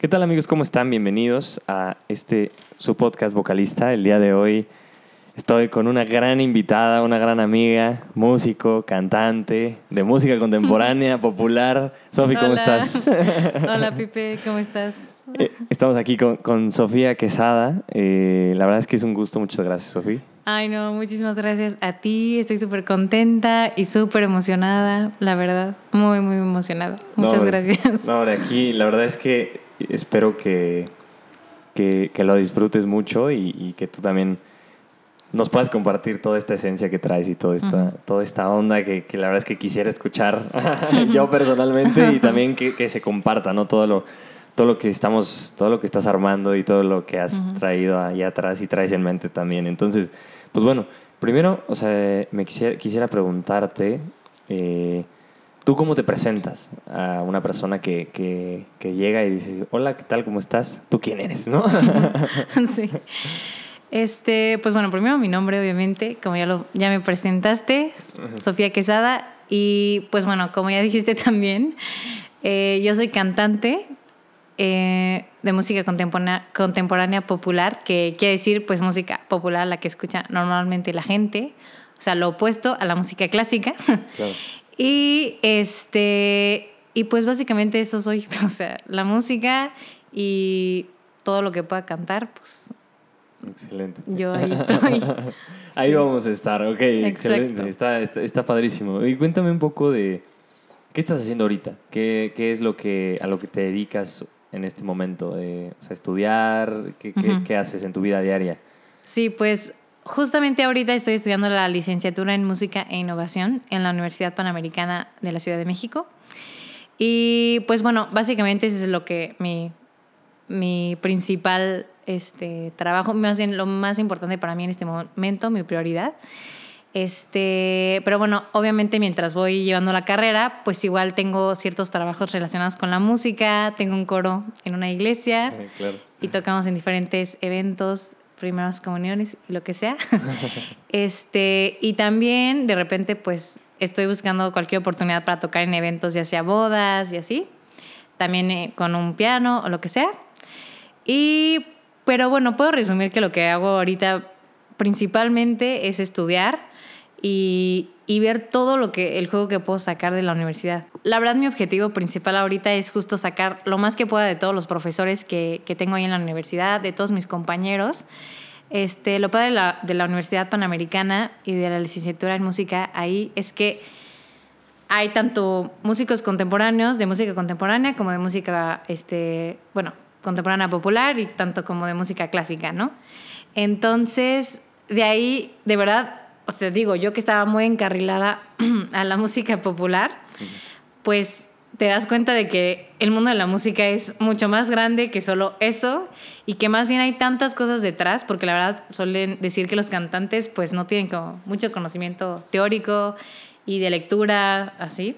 ¿Qué tal amigos? ¿Cómo están? Bienvenidos a este su podcast vocalista. El día de hoy estoy con una gran invitada, una gran amiga, músico, cantante de música contemporánea, popular. Sofi, ¿cómo Hola. estás? Hola Pipe, ¿cómo estás? Eh, Estamos aquí con, con Sofía Quesada. Eh, la verdad es que es un gusto. Muchas gracias, Sofía. Ay no, muchísimas gracias a ti, estoy súper contenta y súper emocionada, la verdad, muy, muy emocionada. Muchas No, gracias. No, hombre, aquí la verdad es que espero que, que, que lo disfrutes mucho y, y que tú también nos puedas compartir toda esta esencia que traes y toda esta, toda esta onda que, que la verdad es que quisiera escuchar yo personalmente y también que, que se comparta, ¿no? Todo lo, todo lo que estamos, todo lo que estás armando y todo lo que has traído allá atrás y traes en mente también. Entonces, pues bueno, primero, o sea, me quisiera, quisiera preguntarte, eh, ¿tú cómo te presentas a una persona que, que, que llega y dice, hola, ¿qué tal? ¿Cómo estás? ¿Tú quién eres? ¿No? sí. Este, pues bueno, primero mi nombre, obviamente, como ya, lo, ya me presentaste, Sofía Quesada. Y pues bueno, como ya dijiste también, eh, yo soy cantante eh, de música contemporánea, contemporánea popular, que quiere decir pues música popular, la que escucha normalmente la gente, o sea, lo opuesto a la música clásica. Claro. Y este, y pues básicamente eso soy, o sea, la música y todo lo que pueda cantar, pues Excelente. yo ahí estoy. Ahí Sí. vamos a estar, ok, excelente, está, está, está padrísimo. Y cuéntame un poco de qué estás haciendo ahorita, qué, qué es lo que a lo que te dedicas en este momento, Eh, o sea, estudiar, ¿Qué, qué haces en tu vida diaria. Sí, pues justamente ahorita estoy estudiando la licenciatura en música e innovación en la Universidad Panamericana de la Ciudad de México. Y pues bueno, básicamente ese es lo que mi, mi principal este, trabajo, más bien lo más importante para mí en este momento, mi prioridad. Este, pero bueno, obviamente mientras voy llevando la carrera, pues igual tengo ciertos trabajos relacionados con la música, tengo un coro en una iglesia claro. y tocamos en diferentes eventos, primeras comuniones y lo que sea. este, y también de repente pues estoy buscando cualquier oportunidad para tocar en eventos, ya sea bodas y así. También eh, con un piano o lo que sea. Y pero bueno, puedo resumir que lo que hago ahorita principalmente es estudiar y, y ver todo lo que el juego que puedo sacar de la universidad. La verdad, mi objetivo principal ahorita es justo sacar lo más que pueda de todos los profesores que, que tengo ahí en la universidad, de todos mis compañeros. Este, lo padre de la, de la Universidad Panamericana y de la licenciatura en música ahí es que hay tanto músicos contemporáneos, de música contemporánea, como de música, este, bueno, contemporánea popular y tanto como de música clásica, ¿no? Entonces, de ahí, de verdad, o sea, digo, yo que estaba muy encarrilada a la música popular, pues te das cuenta de que el mundo de la música es mucho más grande que solo eso y que más bien hay tantas cosas detrás, porque la verdad suelen decir que los cantantes pues no tienen como mucho conocimiento teórico y de lectura, así.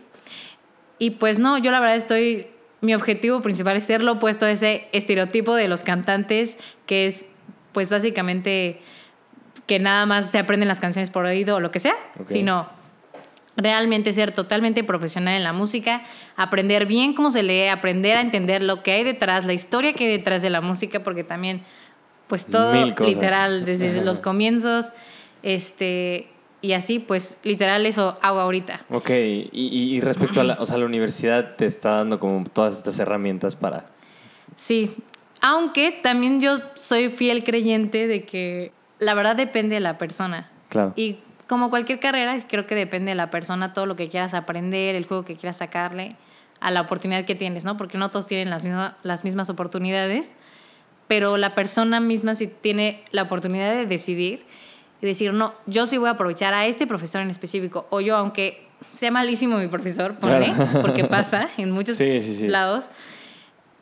Y pues no, yo la verdad estoy, mi objetivo principal es ser lo opuesto a ese estereotipo de los cantantes, que es pues básicamente que nada más se aprenden las canciones por oído o lo que sea, sino realmente ser totalmente profesional en la música, aprender bien cómo se lee, aprender a entender lo que hay detrás, la historia que hay detrás de la música, porque también, pues todo literal, desde los comienzos, este, y así, pues literal eso hago ahorita. Ok, y, y- y respecto a la, o sea, la universidad te está dando como todas estas herramientas para... Sí, aunque también yo soy fiel creyente de que la verdad depende de la persona. Claro. Y como cualquier carrera, creo que depende de la persona, todo lo que quieras aprender, el juego que quieras sacarle, a la oportunidad que tienes, ¿no? Porque no todos tienen las, misma- las mismas oportunidades, pero la persona misma sí tiene la oportunidad de decidir y decir, no, yo sí voy a aprovechar a este profesor en específico, o yo, aunque sea malísimo mi profesor, ponle, Claro. porque pasa en muchos Sí, sí, sí. lados,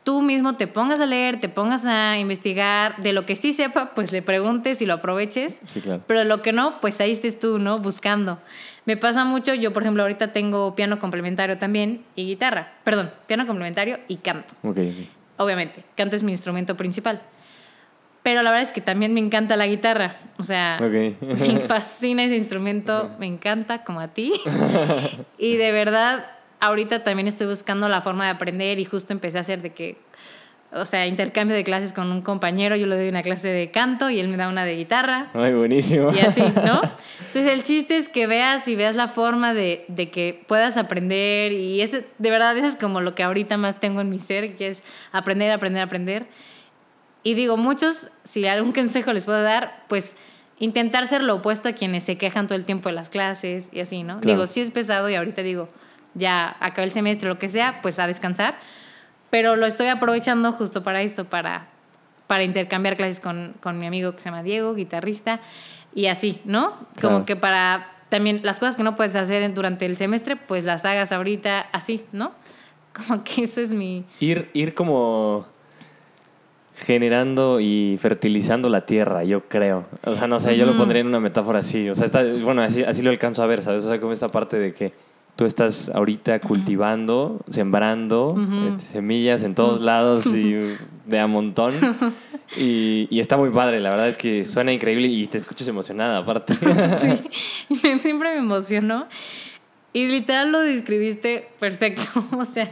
tú mismo te pongas a leer, te pongas a investigar, de lo que sí sepa, pues le preguntes y lo aproveches. Sí, claro. Pero lo que no, pues ahí estés tú, ¿no? Buscando. Me pasa mucho, yo por ejemplo ahorita tengo piano complementario también y guitarra. Perdón, piano complementario y canto. Ok, ok. Obviamente, canto es mi instrumento principal. Pero la verdad es que también me encanta la guitarra. O sea, Ok. me fascina ese instrumento, me encanta como a ti. y de verdad, ahorita también estoy buscando la forma de aprender y justo empecé a hacer de que o sea, intercambio de clases con un compañero, yo le doy una clase de canto y él me da una de guitarra. Ay, buenísimo. Y así, ¿no? Entonces el chiste es que veas y veas la forma de, de que puedas aprender y ese, de verdad eso es como lo que ahorita más tengo en mi ser, que es aprender, aprender, aprender. Y digo, muchos, si algún consejo les puedo dar, pues intentar ser lo opuesto a quienes se quejan todo el tiempo de las clases y así, ¿no? Claro. Digo, sí es pesado y ahorita digo, ya acabé el semestre, lo que sea, pues a descansar pero lo estoy aprovechando justo para eso, para, para intercambiar clases con, con mi amigo que se llama Diego, guitarrista, y así, ¿no? Claro. Como que para también las cosas que no puedes hacer durante el semestre, pues las hagas ahorita así, ¿no? Como que eso es mi... Ir, ir como generando y fertilizando la tierra, yo creo. O sea, no sé, yo lo pondría en una metáfora así. O sea, está, bueno, así, así lo alcanzo a ver, ¿sabes? O sea, como esta parte de que tú estás ahorita cultivando, sembrando este, semillas en todos lados y de a montón. Y, y está muy padre, la verdad es que suena increíble y te escuchas emocionada aparte. Sí, siempre me emocionó. Y literal lo describiste perfecto. O sea,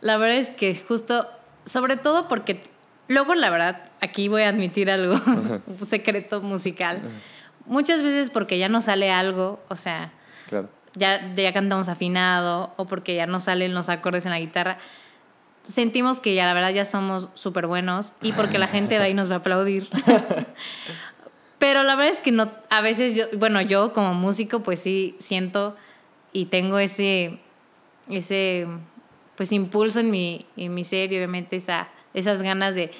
la verdad es que justo, sobre todo porque luego, la verdad, aquí voy a admitir algo, un secreto musical. Muchas veces porque ya no sale algo, o sea, claro. Ya, ya cantamos afinado o porque ya no salen los acordes en la guitarra, sentimos que ya la verdad ya somos súper buenos y porque la gente va y nos va a aplaudir. Pero la verdad es que no, a veces yo, bueno, yo como músico pues sí siento y tengo ese, ese pues impulso en mi, en mi ser y obviamente esa, esas ganas de,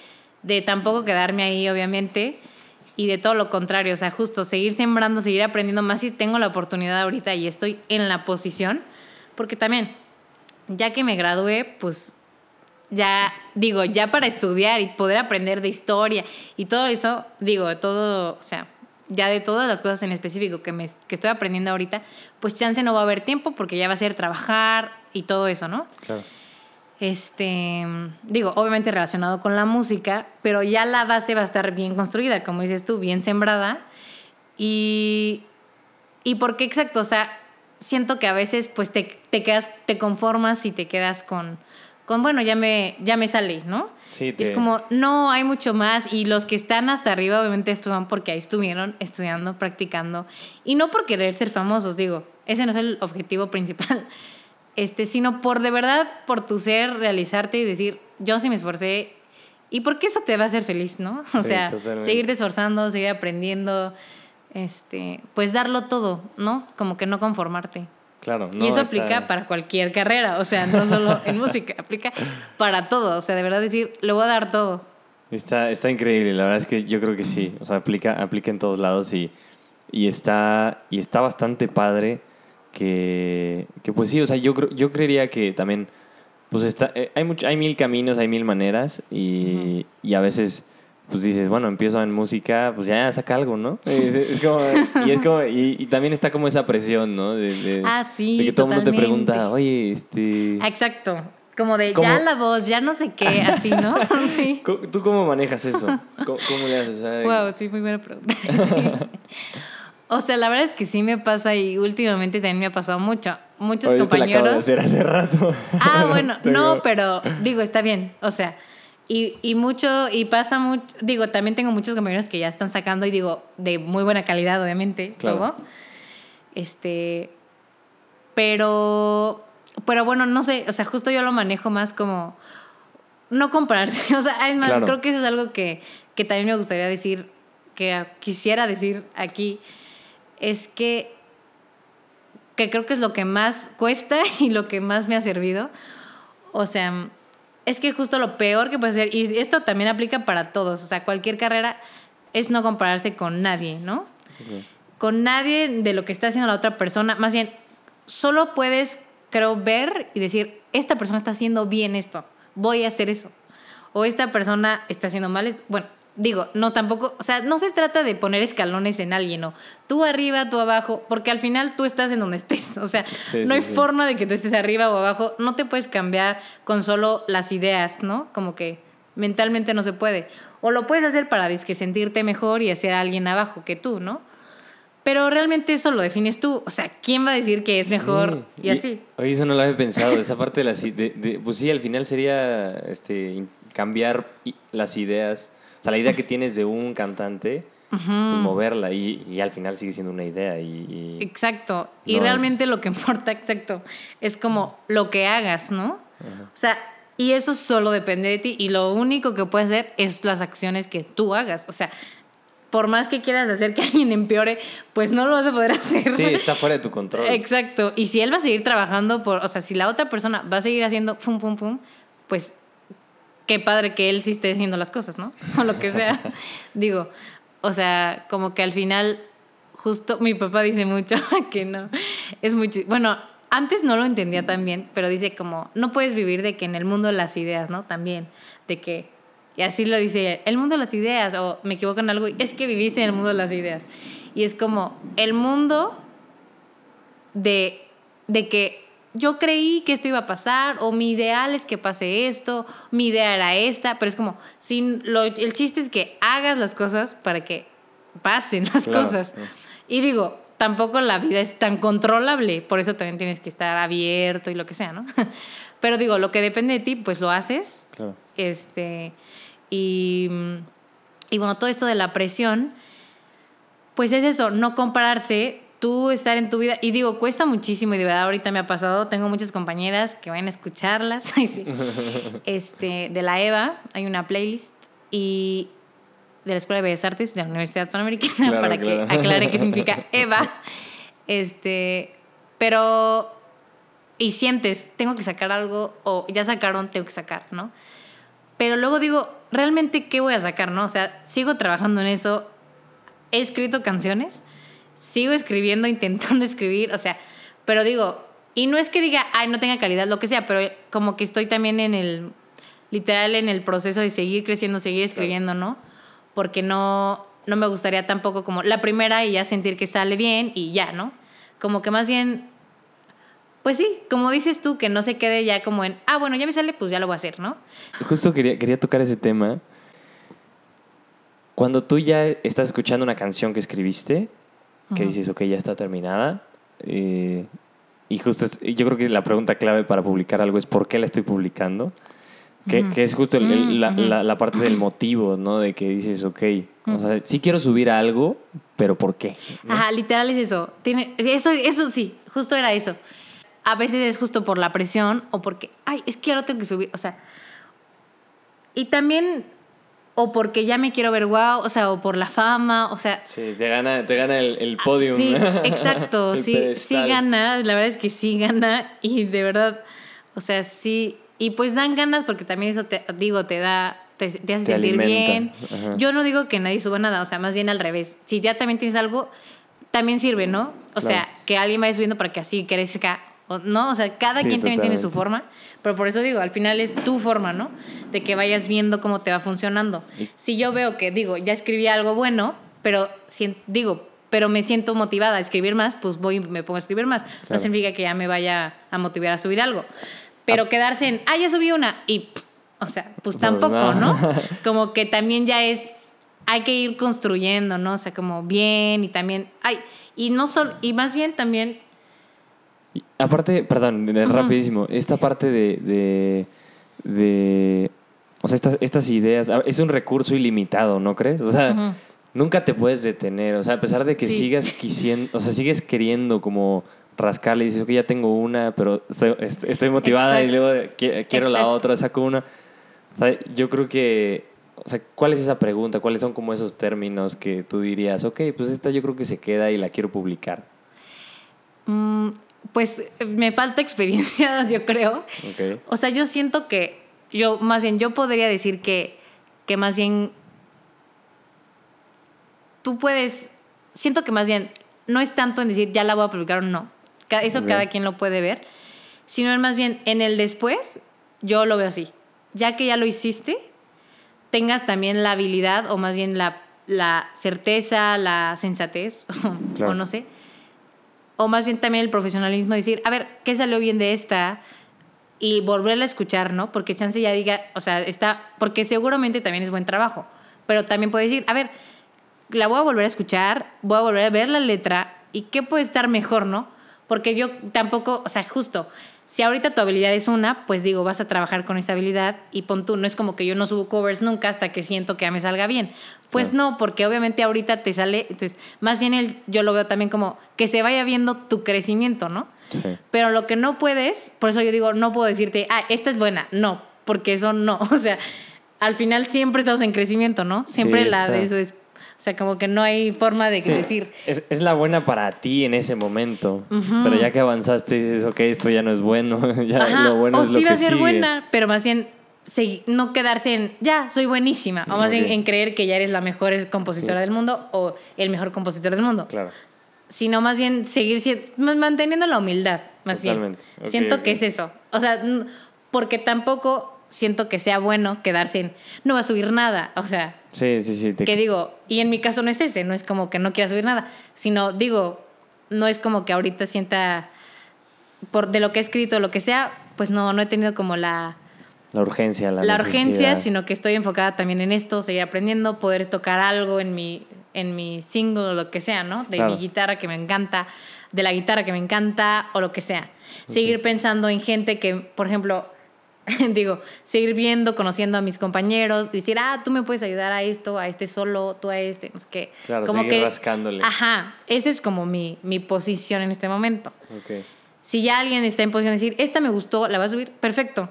de tampoco quedarme ahí obviamente y de todo lo contrario, o sea, justo seguir sembrando, seguir aprendiendo más si tengo la oportunidad ahorita y estoy en la posición, porque también, ya que me gradué, pues ya, digo, ya para estudiar y poder aprender de historia y todo eso, digo, todo, o sea, ya de todas las cosas en específico que, me, que estoy aprendiendo ahorita, pues chance no va a haber tiempo porque ya va a ser trabajar y todo eso, ¿no? Claro. Este, digo, obviamente relacionado con la música, pero ya la base va a estar bien construida, como dices tú, bien sembrada. Y, y por qué exacto, o sea, siento que a veces pues te, te quedas, te conformas y te quedas con, con bueno, ya me, ya me salí, ¿no? Sí, Es te- como, no, hay mucho más. Y los que están hasta arriba, obviamente, son porque ahí estuvieron estudiando, practicando. Y no por querer ser famosos, digo, ese no es el objetivo principal. Este, sino por de verdad, por tu ser, realizarte y decir, yo sí me esforcé. Y porque eso te va a hacer feliz, ¿no? O Sí, sea, totalmente. seguirte esforzando, seguir aprendiendo, este, pues darlo todo, ¿no? Como que no conformarte. Claro. y no, eso está- aplica para cualquier carrera, o sea, no solo en música, aplica para todo, o sea, de verdad decir, le voy a dar todo. Está, está increíble, la verdad es que yo creo que sí, o sea, aplica, aplica en todos lados y, y, está, y está bastante padre que, que pues sí, o sea, yo, yo creería que también, pues está, eh, hay, mucho, hay mil caminos, hay mil maneras y, y a veces, pues dices, bueno, empiezo en música, pues ya saca algo, ¿no? Es, es como, y, es como, y, y también está como esa presión, ¿no? De, de- Ah, sí, de que todo el mundo te pregunta, oye, este... Exacto, como de ¿Cómo? ya la voz, ya no sé qué, así, ¿no? Sí. ¿Cómo- ¿Tú cómo manejas eso? ¿Cómo, cómo le haces? O sea, Wow, sí, muy buena pregunta. Sí. O sea, la verdad es que sí me pasa y últimamente también me ha pasado mucho. Muchos Oye, te la acabo de compañeros. hacer hace rato. Ah, bueno, no, pero digo, está bien. O sea, y, y mucho, y pasa mucho, digo, también tengo muchos compañeros que ya están sacando y digo, de muy buena calidad, obviamente, Claro. todo. Este, pero, pero bueno, no sé, o sea, justo yo lo manejo más como no compararse. O sea, es más, Claro. creo que eso es algo que, que también me gustaría decir, que quisiera decir aquí, es que que creo que es lo que más cuesta y lo que más me ha servido. O sea, es que justo lo peor que puede ser, y esto también aplica para todos, o sea, cualquier carrera es no compararse con nadie, ¿no? Con nadie de lo que está haciendo la otra persona, más bien, solo puedes, creo, ver y decir, esta persona está haciendo bien esto, voy a hacer eso. O esta persona está haciendo mal esto. Bueno, digo, no tampoco, o sea, no se trata de poner escalones en alguien, no. Tú arriba, tú abajo, porque al final tú estás en donde estés. O sea, Sí, no sí, hay sí. forma de que tú estés arriba o abajo. No te puedes cambiar con solo las ideas, ¿no? Como que mentalmente no se puede. O lo puedes hacer para que sentirte mejor y hacer a alguien abajo que tú, ¿no? Pero realmente eso lo defines tú. O sea, ¿quién va a decir que es mejor? Y así. Oye, eso no lo había pensado. Esa parte de la... ci- De, de- pues sí, al final sería este, cambiar las ideas, sea, la idea que tienes de un cantante, pues moverla y, y al final sigue siendo una idea y... y- Exacto. Y es- realmente lo que importa, exacto, es como lo que hagas, ¿no? O sea, y eso solo depende de ti. Y lo único que puedes hacer es las acciones que tú hagas. O sea, por más que quieras hacer que alguien empeore, pues no lo vas a poder hacer. Sí, está fuera de tu control. Exacto. Y si él va a seguir trabajando por, o sea, si la otra persona va a seguir haciendo pum, pum, pum, pues qué padre que él sí esté haciendo las cosas, ¿no? O lo que sea. Digo, o sea, como que al final, justo mi papá dice mucho que no. Es mucho. Bueno, antes no lo entendía tan bien, pero dice como, no puedes vivir de que en el mundo de las ideas, ¿no? También, de que, y así lo dice, el mundo de las ideas, o me equivoco en algo, es que viviste en el mundo de las ideas. Y es como, el mundo de, de que yo creí que esto iba a pasar, o mi ideal es que pase esto, mi idea era esta, pero es como, sin lo, el chiste es que hagas las cosas para que pasen las Claro, cosas. claro. Y digo, tampoco la vida es tan controlable, por eso también tienes que estar abierto y lo que sea, ¿no? Pero digo, lo que depende de ti, pues lo haces. Claro. Este, y, y bueno, todo esto de la presión, pues es eso, no compararse, tú estar en tu vida. Y digo, cuesta muchísimo y de verdad ahorita me ha pasado. Tengo muchas compañeras que van a escucharlas. Este, de la EVA, hay una playlist y de la Escuela de Bellas Artes de la Universidad Panamericana Claro, para claro. que aclare qué significa EVA. Este, pero y sientes, tengo que sacar algo o ya sacaron, tengo que sacar, ¿no? Pero luego digo, ¿realmente qué voy a sacar, no? O sea, sigo trabajando en eso, he escrito canciones, sigo escribiendo, intentando escribir, o sea, pero digo, y no es que diga, ay, no tenga calidad, lo que sea, pero como que estoy también en el, literal, en el proceso de seguir creciendo, seguir escribiendo, ¿no? Porque no, no me gustaría tampoco como la primera y ya sentir que sale bien y ya, ¿no? Como que más bien, pues sí, como dices tú, que no se quede ya como en, ah, bueno, ya me sale, pues ya lo voy a hacer, ¿no? Justo quería, quería tocar ese tema. Cuando tú ya estás escuchando una canción que escribiste, que dices, ok, ya está terminada, eh, y justo es- yo creo que la pregunta clave para publicar algo es ¿por qué la estoy publicando? Que, es justo el- el- Mm, la, ujú. la- la parte del motivo, ¿no? De que dices, ok, o sea, sí quiero subir algo, pero ¿por qué? ¿no? Ajá, literal es eso. Tiene, eso, eso sí, justo era eso. A veces es justo por la presión o porque, ay, es que lo tengo que subir. O sea, y también, o porque ya me quiero ver guau, o sea, o por la fama, o sea, Sí, te gana, te gana el, el podium. Sí, exacto, sí, sí gana, la verdad es que sí gana y de verdad, o sea, sí, y pues dan ganas porque también eso te digo, te da, te, te hace Te sentir bien. ajá. Yo no digo que nadie suba nada, o sea, más bien al revés. Si ya también tienes algo, también sirve, ¿no? O Claro. sea, que alguien vaya subiendo para que así crezca, o- ¿no? O sea, cada Sí, quien también tiene su forma, pero por eso digo, al final es tu forma, ¿no? De que vayas viendo cómo te va funcionando. Si yo veo que, digo, ya escribí algo bueno, pero sien- digo, pero me siento motivada a escribir más, pues voy me pongo a escribir más. No significa que ya me vaya a motivar a subir algo. Pero quedarse en, ah, ya subí una y, pff, o sea, pues Pues tampoco, no. ¿no? Como que también ya es, hay que ir construyendo, ¿no? O sea, como bien y también, ay, y no solo, y más bien también, Y aparte, perdón, rapidísimo, esta parte de, de, de- o sea, estas, estas ideas, a- es un recurso ilimitado, ¿no crees? O sea, nunca te puedes detener, o sea, a pesar de que Sí. sigas quisiendo, o sea, sigues queriendo como rascarle y dices, ok, ya tengo una, pero estoy, est- estoy motivada y luego qui- quiero la otra, saco una. O sea, yo creo que, o sea, ¿cuál es esa pregunta? ¿Cuáles son como esos términos que tú dirías, ok, pues esta yo creo que se queda y la quiero publicar? mm, pues me falta experiencia, yo creo. Ok. O sea, yo siento que, yo, más bien, yo podría decir que, que más bien, tú puedes, siento que más bien, no es tanto en decir, ya la voy a publicar o no. Eso Ok. cada quien lo puede ver. Sino es más bien, en el después, yo lo veo así. Ya que ya lo hiciste, tengas también la habilidad, o más bien la, la certeza, la sensatez, Claro. o no sé, o más bien también el profesionalismo de decir, a ver, ¿qué salió bien de esta? Y volverla a escuchar, ¿no? Porque chance ya diga, o sea, está, porque seguramente también es buen trabajo, pero también puede decir, a ver, la voy a volver a escuchar, voy a volver a ver la letra y qué puede estar mejor, ¿no? Porque yo tampoco, o sea, justo, si ahorita tu habilidad es una, pues digo, vas a trabajar con esa habilidad y pon tú, no es como que yo no subo covers nunca hasta que siento que ya me salga bien. Pues no, porque obviamente ahorita te sale, entonces, más bien el, yo lo veo también como que se vaya viendo tu crecimiento, ¿no? Sí. Pero lo que no puedes, por eso yo digo, no puedo decirte, ah, esta es buena, no, porque eso no, o sea, al final siempre estamos en crecimiento, ¿no? Siempre Sí, la de eso es, o sea, como que no hay forma de Sí. decir, Es, es la buena para ti en ese momento. Pero ya que avanzaste dices, ok, esto ya no es bueno. ya Ajá, lo bueno o es lo sí va que a ser sigue. buena, pero más bien no quedarse en ya, soy buenísima, o más bien en creer que ya eres la mejor compositora Sí. del mundo o el mejor compositor del mundo, Claro. sino más bien seguir manteniendo la humildad, más Totalmente. bien. Ok, siento que es eso, o sea, porque tampoco siento que sea bueno quedarse en no va a subir nada, o sea, Sí, sí, sí. te- que digo, y en mi caso no es ese, no es como que no quiera subir nada, sino digo, no es como que ahorita sienta por de lo que he escrito, lo que sea, pues no, no he tenido como la, La urgencia, la, la urgencia, sino que estoy enfocada también en esto, seguir aprendiendo, poder tocar algo en mi, en mi single o lo que sea, ¿no? De Claro. mi guitarra que me encanta, de la guitarra que me encanta o lo que sea. Seguir pensando en gente que, por ejemplo, digo, seguir viendo, conociendo a mis compañeros, decir, ah, tú me puedes ayudar a esto, a este solo, tú a este, no sé qué. Claro, seguir rascándole. Ajá, esa es como mi, mi posición en este momento. Ok. Si ya alguien está en posición de decir, esta me gustó, la va a subir, perfecto.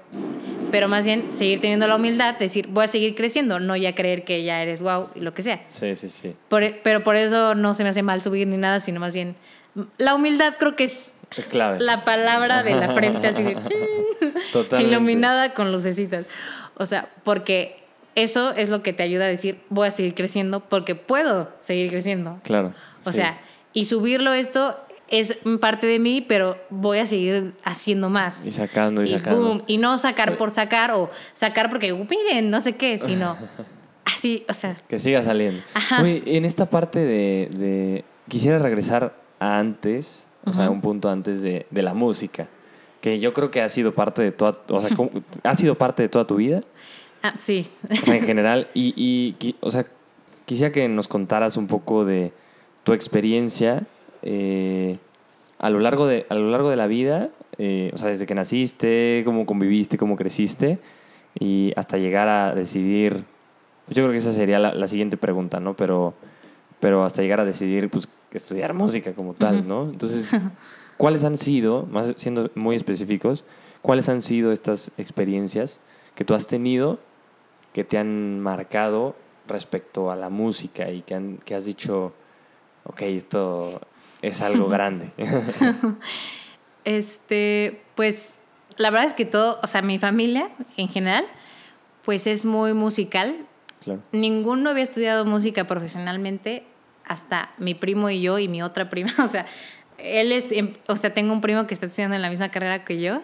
Pero más bien seguir teniendo la humildad, de decir, voy a seguir creciendo, no ya creer que ya eres wow y lo que sea. Sí, sí, sí. Por- e, pero por eso no se me hace mal subir ni nada, sino más bien la humildad creo que es Es clave. la palabra de la frente así de iluminada con lucecitas. O sea, porque eso es lo que te ayuda a decir, voy a seguir creciendo porque puedo seguir creciendo. Claro. O sí. sea, y subirlo esto es parte de mí, pero voy a seguir haciendo más. Y sacando y, Y sacando. boom, y no sacar por sacar o sacar porque miren, no sé qué, sino así, o sea, Que siga saliendo. Ajá. En esta parte de, de- Quisiera regresar antes, o sea, un punto antes de, de la música. Que yo creo que ha sido parte de toda... O sea, ¿cómo- ha sido parte de toda tu vida, ah, sí. o sea, en general. Y, o sea, quisiera que nos contaras un poco de tu experiencia eh, a, lo largo de, a lo largo de la vida. eh, o sea, desde que naciste, cómo conviviste, cómo creciste. Y hasta llegar a decidir... Yo creo que esa sería la, la siguiente pregunta, ¿no? Pero, pero hasta llegar a decidir, pues, estudiar música como tal. ¿no? Entonces, ¿cuáles han sido, más siendo muy específicos, cuáles han sido estas experiencias que tú has tenido que te han marcado respecto a la música y que, han, que has dicho, ok, esto es algo grande? Este, pues la verdad es que todo, o sea, mi familia en general, pues es muy musical. claro. Ninguno había estudiado música profesionalmente hasta mi primo y yo y mi otra prima. O sea, él es, em, o sea, tengo un primo que está estudiando en la misma carrera que yo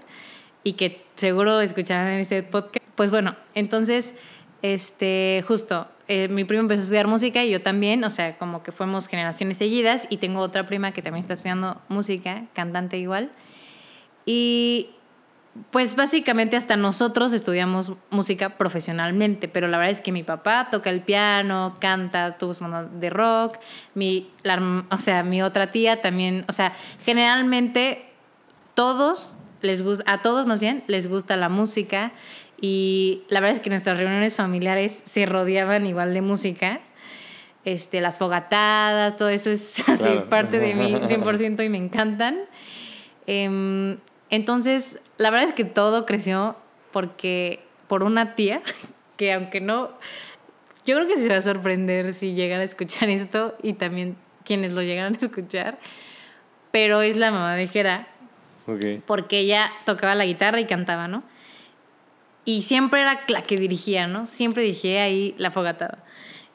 y que seguro escucharán en ese podcast. Pues bueno, entonces, este, justo, eh, mi primo empezó a estudiar música y yo también, o sea, como que fuimos generaciones seguidas y tengo otra prima que también está estudiando música, cantante igual. Y pues básicamente hasta nosotros estudiamos música profesionalmente, pero la verdad es que mi papá toca el piano, canta, tuvo su banda de rock, mi, la o sea, mi otra tía también, o sea, generalmente todos les gusta, a todos más bien les gusta la música y la verdad es que nuestras reuniones familiares se rodeaban igual de música. Este, las fogatadas, todo eso es así Claro. parte de mí 100% y me encantan. Em, entonces, la verdad es que todo creció porque por una tía que aunque no, yo creo que se va a sorprender si llegan a escuchar esto y también quienes lo llegaran a escuchar, pero es la mamá de Jera Ok. porque ella tocaba la guitarra y cantaba, ¿no? Y siempre era la que dirigía, ¿no? Siempre dirigía ahí la fogatada.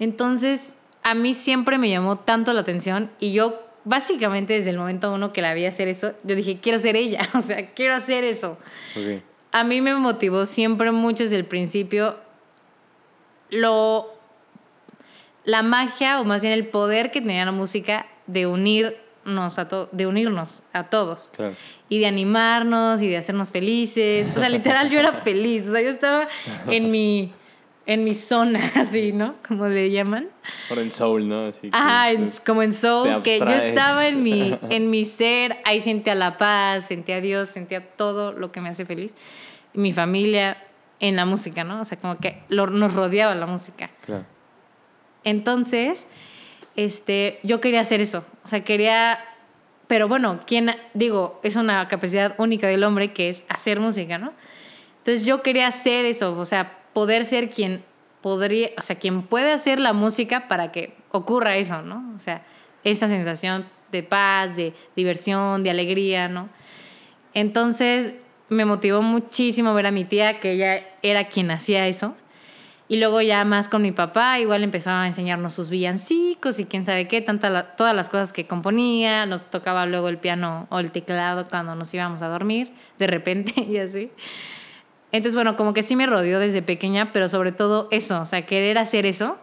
Entonces, a mí siempre me llamó tanto la atención y yo, básicamente desde el momento uno que la vi hacer eso, yo dije, quiero ser ella, o sea, quiero hacer eso. A mí me motivó siempre mucho desde el principio lo la magia o más bien el poder que tenía la música de unirnos a to- de unirnos a todos Claro. y de animarnos y de hacernos felices. O sea, literal yo era feliz, o sea, yo estaba en mi en mi zona, así, ¿no? Como le llaman. Por en soul, ¿no? Así Ajá, pues, como en soul, que yo estaba en mi, en mi ser, ahí sentía la paz, sentía a Dios, sentía todo lo que me hace feliz. Mi familia en la música, ¿no? O sea, como que lo- nos rodeaba la música. Claro. Entonces, este, yo quería hacer eso. O sea, quería. Pero bueno, ¿quién, digo, es una capacidad única del hombre que es hacer música, ¿no? Entonces yo quería hacer eso, o sea, poder ser quien podría, o sea, quien puede hacer la música para que ocurra eso, ¿no? O sea, esa sensación de paz, de diversión, de alegría, ¿no? Entonces me motivó muchísimo ver a mi tía, que ella era quien hacía eso. Y luego ya más con mi papá, igual empezaba a enseñarnos sus villancicos y quién sabe qué, tanta todas las cosas que componía, nos tocaba luego el piano o el teclado cuando nos íbamos a dormir, de repente y así. Entonces, bueno, como que sí me rodeó desde pequeña, pero sobre todo eso, o sea, querer hacer eso,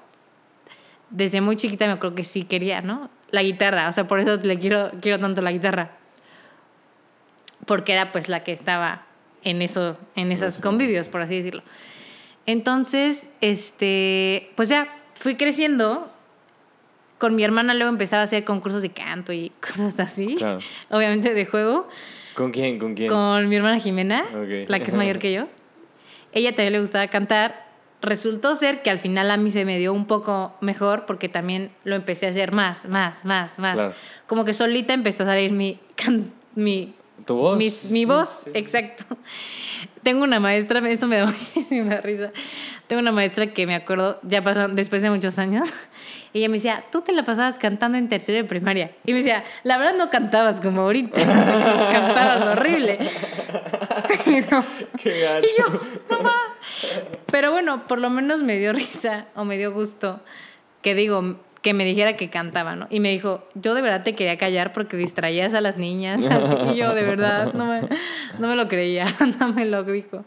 desde muy chiquita me acuerdo que sí quería, ¿no? La guitarra, o sea, por eso le quiero, quiero tanto la guitarra. Porque era pues la que estaba en eso, en esos convivios, por así decirlo. Entonces, este, pues ya fui creciendo. Con mi hermana luego empezaba a hacer concursos de canto y cosas así. Claro. Obviamente de juego. ¿Con quién? ¿Con quién? Con mi hermana Jimena, la que es mayor que yo. Ella también le gustaba cantar. Resultó ser que al final a mí se me dio un poco mejor porque también lo empecé a hacer más, más, más, más. Claro. Como que solita empezó a salir mi, can- mi ¿Tu voz? mis- mi voz, exacto. Tengo una maestra, eso me da muchísima risa. Tengo una maestra que me acuerdo, ya pasó después de muchos años, y ella me decía, tú te la pasabas cantando en tercero de primaria. Y me decía, la verdad no cantabas como ahorita, cantabas horrible. Pero, Qué gacho. y yo, mamá. Pero bueno, por lo menos me dio risa o me dio gusto que digo, que me dijera que cantaba, ¿no? Y me dijo, yo de verdad te quería callar porque distraías a las niñas. Así y yo de verdad no me, no me lo creía, no me lo dijo.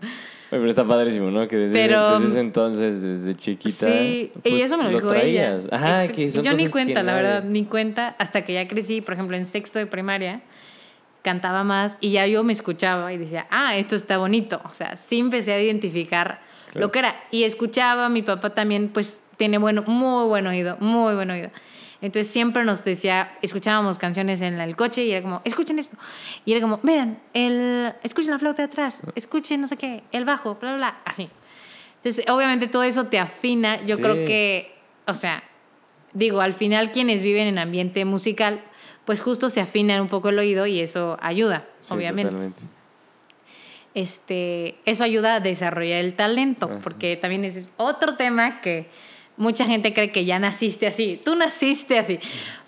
Pero está padrísimo, ¿no? Que desde, Pero- desde ese entonces, desde chiquita. Sí, y pues, eso me lo dijo ella. traías. Ajá, Exact- que son yo ni cosas cuenta, que la nadie- verdad, ni cuenta hasta que ya crecí, por ejemplo, en sexto de primaria, cantaba más y ya yo me escuchaba y decía, ah, esto está bonito. O sea, sí empecé a identificar Claro. lo que era. Y escuchaba, mi papá también, pues, tiene bueno, muy buen oído, muy buen oído. Entonces siempre nos decía, escuchábamos canciones en el coche y era como, escuchen esto. Y era como, miren, el, escuchen la flauta de atrás, escuchen no sé qué, el bajo, bla, bla, bla, así. Entonces, obviamente todo eso te afina. Yo Sí. creo que, o sea, digo, al final quienes viven en ambiente musical, pues justo se afinan un poco el oído y eso ayuda, Sí, obviamente. totalmente. Este, eso ayuda a desarrollar el talento, Ajá. porque también ese es otro tema que mucha gente cree que ya naciste así, tú naciste así,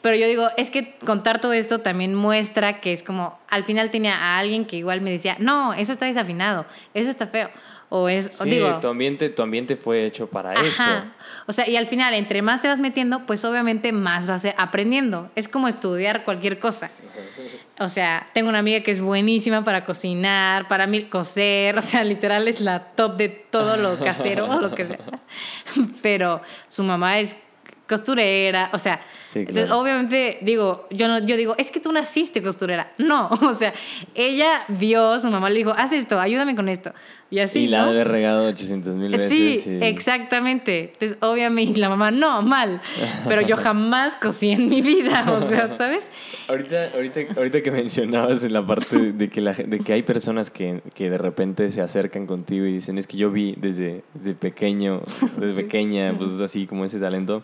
pero yo digo, es que contar todo esto también muestra que es como, al final tenía a alguien que igual me decía, no, eso está desafinado, eso está feo, o es, o Sí, digo, tu ambiente, tu ambiente fue hecho para eso. O sea, y al final, entre más te vas metiendo, pues obviamente más vas aprendiendo. Es como estudiar cualquier cosa. O sea, tengo una amiga que es buenísima para cocinar, para coser, o sea, literal es la top de todo lo casero o lo que sea. Pero su mamá es costurera, o sea, Sí, entonces, obviamente digo, yo no, yo digo, es que tú naciste costurera. No, o sea, ella vio, su mamá le dijo, haz esto, ayúdame con esto. Y así, y la ¿no? de regado 800 mil veces. Sí, y- exactamente. Entonces, obviamente, la mamá, no, mal. Pero yo jamás cosí en mi vida, o sea, ¿sabes? Ahorita, ahorita, ahorita que mencionabas en la parte de que, la, de que hay personas que, que de repente se acercan contigo y dicen, es que yo vi desde, desde pequeño, desde pequeña, pues así como ese talento.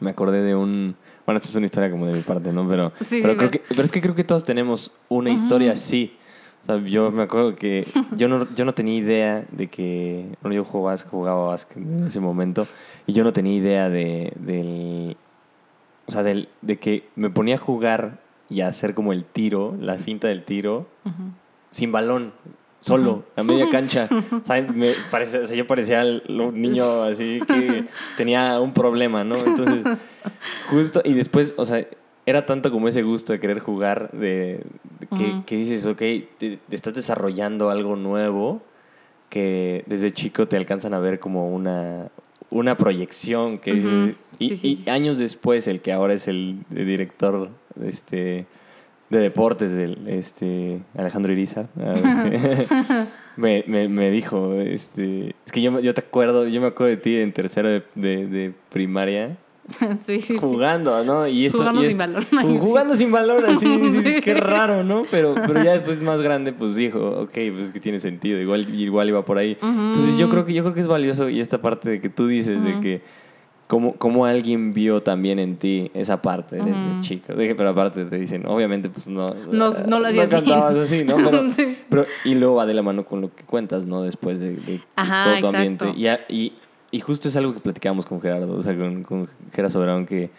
Me acordé de un... Bueno, esta es una historia como de mi parte, ¿no? Pero, Sí, pero, sí, creo pero- que, pero es que creo que todos tenemos una historia así. O sea, yo me acuerdo que yo no, yo no tenía idea de que... Bueno, yo jugaba, jugaba básquet en ese momento y yo no tenía idea de, del... O sea, del, de que me ponía a jugar y a hacer como el tiro, la finta del tiro, sin balón, solo, a media cancha. O sea, me parece- o sea, yo parecía el- un niño así que tenía un problema, ¿no? Entonces, justo, y después, o sea, era tanto como ese gusto de querer jugar, de, de que, dices, ok, te, te estás desarrollando algo nuevo que desde chico te alcanzan a ver como una, una proyección que y, Sí, sí, y sí. años después el que ahora es el director este de deportes del este Alejandro Irizar ah, me, me, me dijo, este, es que yo, yo te acuerdo, yo me acuerdo de ti en tercero de, de, de primaria. sí, sí, sí. jugando, ¿no? Y esto, Jugando y es- sin balón. Jugando sin balón, así, sí, Sí. qué raro, ¿no? Pero, pero ya después más grande, pues dijo, ok, pues es que tiene sentido, igual, igual iba por ahí. Entonces yo creo que yo creo que es valioso y esta parte de que tú dices de que cómo, cómo alguien vio también en ti esa parte desde chico. De que, pero aparte te dicen, obviamente, pues no. No- no lo hacías bien. cantabas así, ¿no? Pero, Sí. pero- y luego va de la mano con lo que cuentas, ¿no? Después de, de Ajá, todo tu exacto. ambiente. Y, y, y justo es algo que platicamos con Gerardo, o sea, con, con Gerardo Soberón, que,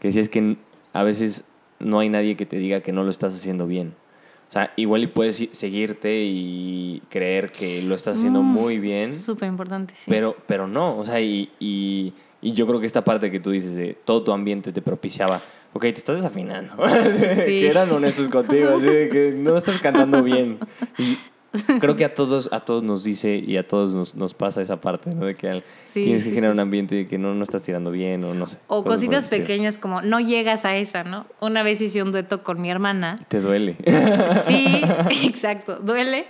que decía es que a veces no hay nadie que te diga que no lo estás haciendo bien. O sea, igual y puedes seguirte y creer que lo estás haciendo Mm, muy bien, Súper importante, sí. pero, pero no, o sea, y, y, y yo creo que esta parte que tú dices de todo tu ambiente te propiciaba, ok, te estás desafinando, Sí. que eran honestos contigo, así de que no estás cantando bien. Y creo que a todos, a todos nos dice y a todos nos, nos pasa esa parte, ¿no? De que al- Sí, tienes que sí, generar un ambiente de que no, no estás tirando bien o no sé. O cositas pequeñas como no llegas a esa, ¿no? Una vez hice un dueto con mi hermana. Te duele. Sí, exacto, duele.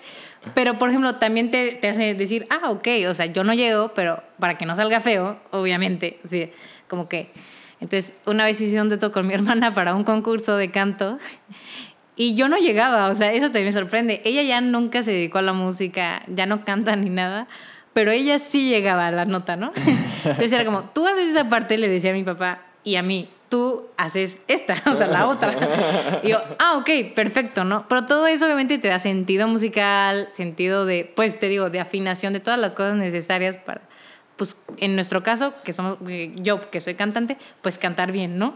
Pero, por ejemplo, también te, te hace decir, ah, ok, o sea, yo no llego, pero para que no salga feo, obviamente, sí, como que... Entonces, una vez hice un con mi hermana para un concurso de canto y yo no llegaba, o sea, eso también me sorprende. Ella ya nunca se dedicó a la música, ya no canta ni nada, pero ella sí llegaba a la nota, ¿no? Entonces era como, tú haces esa parte, le decía a mi papá y a mí, tú haces esta, o sea, la otra. Y yo, ah, ok, perfecto, ¿no? Pero todo eso obviamente te da sentido musical, sentido de, pues te digo, de afinación, de todas las cosas necesarias para, pues en nuestro caso, que somos, yo que soy cantante, pues cantar bien, ¿no?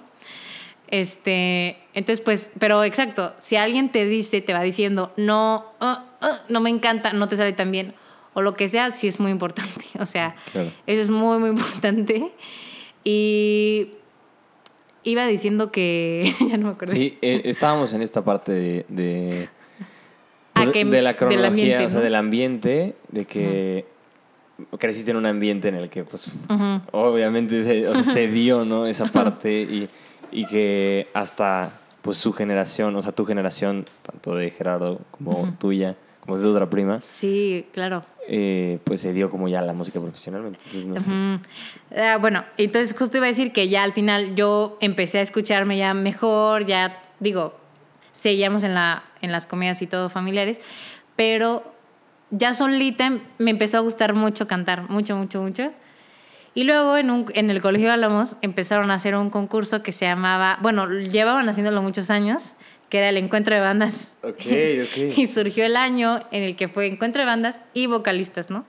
Este, entonces, pues, pero exacto, si alguien te dice, te va diciendo, no, ah, ah, no me encanta, no te sale tan bien, o lo que sea, sí es muy importante. O sea, Claro. eso es muy, muy importante. Y iba diciendo que, ya no me acuerdo. Sí, eh, estábamos en esta parte de, de, Ah, pues, que- de la del cronología, ambiente, o sea, ¿no? del ambiente, de que creciste en un ambiente en el que, pues, obviamente se, o sea, se dio, ¿no? Esa parte y, y que hasta, pues, su generación, o sea, tu generación, tanto de Gerardo como tuya, como de tu otra prima, Sí, claro. Eh, pues se dio como ya la música profesionalmente. Entonces, no sé. Ah, bueno, entonces justo iba a decir que ya al final yo empecé a escucharme ya mejor, ya digo, seguíamos en, la, en las comidas y todo familiares, pero ya solita me empezó a gustar mucho cantar, mucho, mucho, mucho. Y luego en, un, en el Colegio de Álamos empezaron a hacer un concurso que se llamaba, bueno, llevaban haciéndolo muchos años, que era el Encuentro de Bandas. Ok, ok. Y surgió el año en el que fue Encuentro de Bandas y vocalistas, ¿no?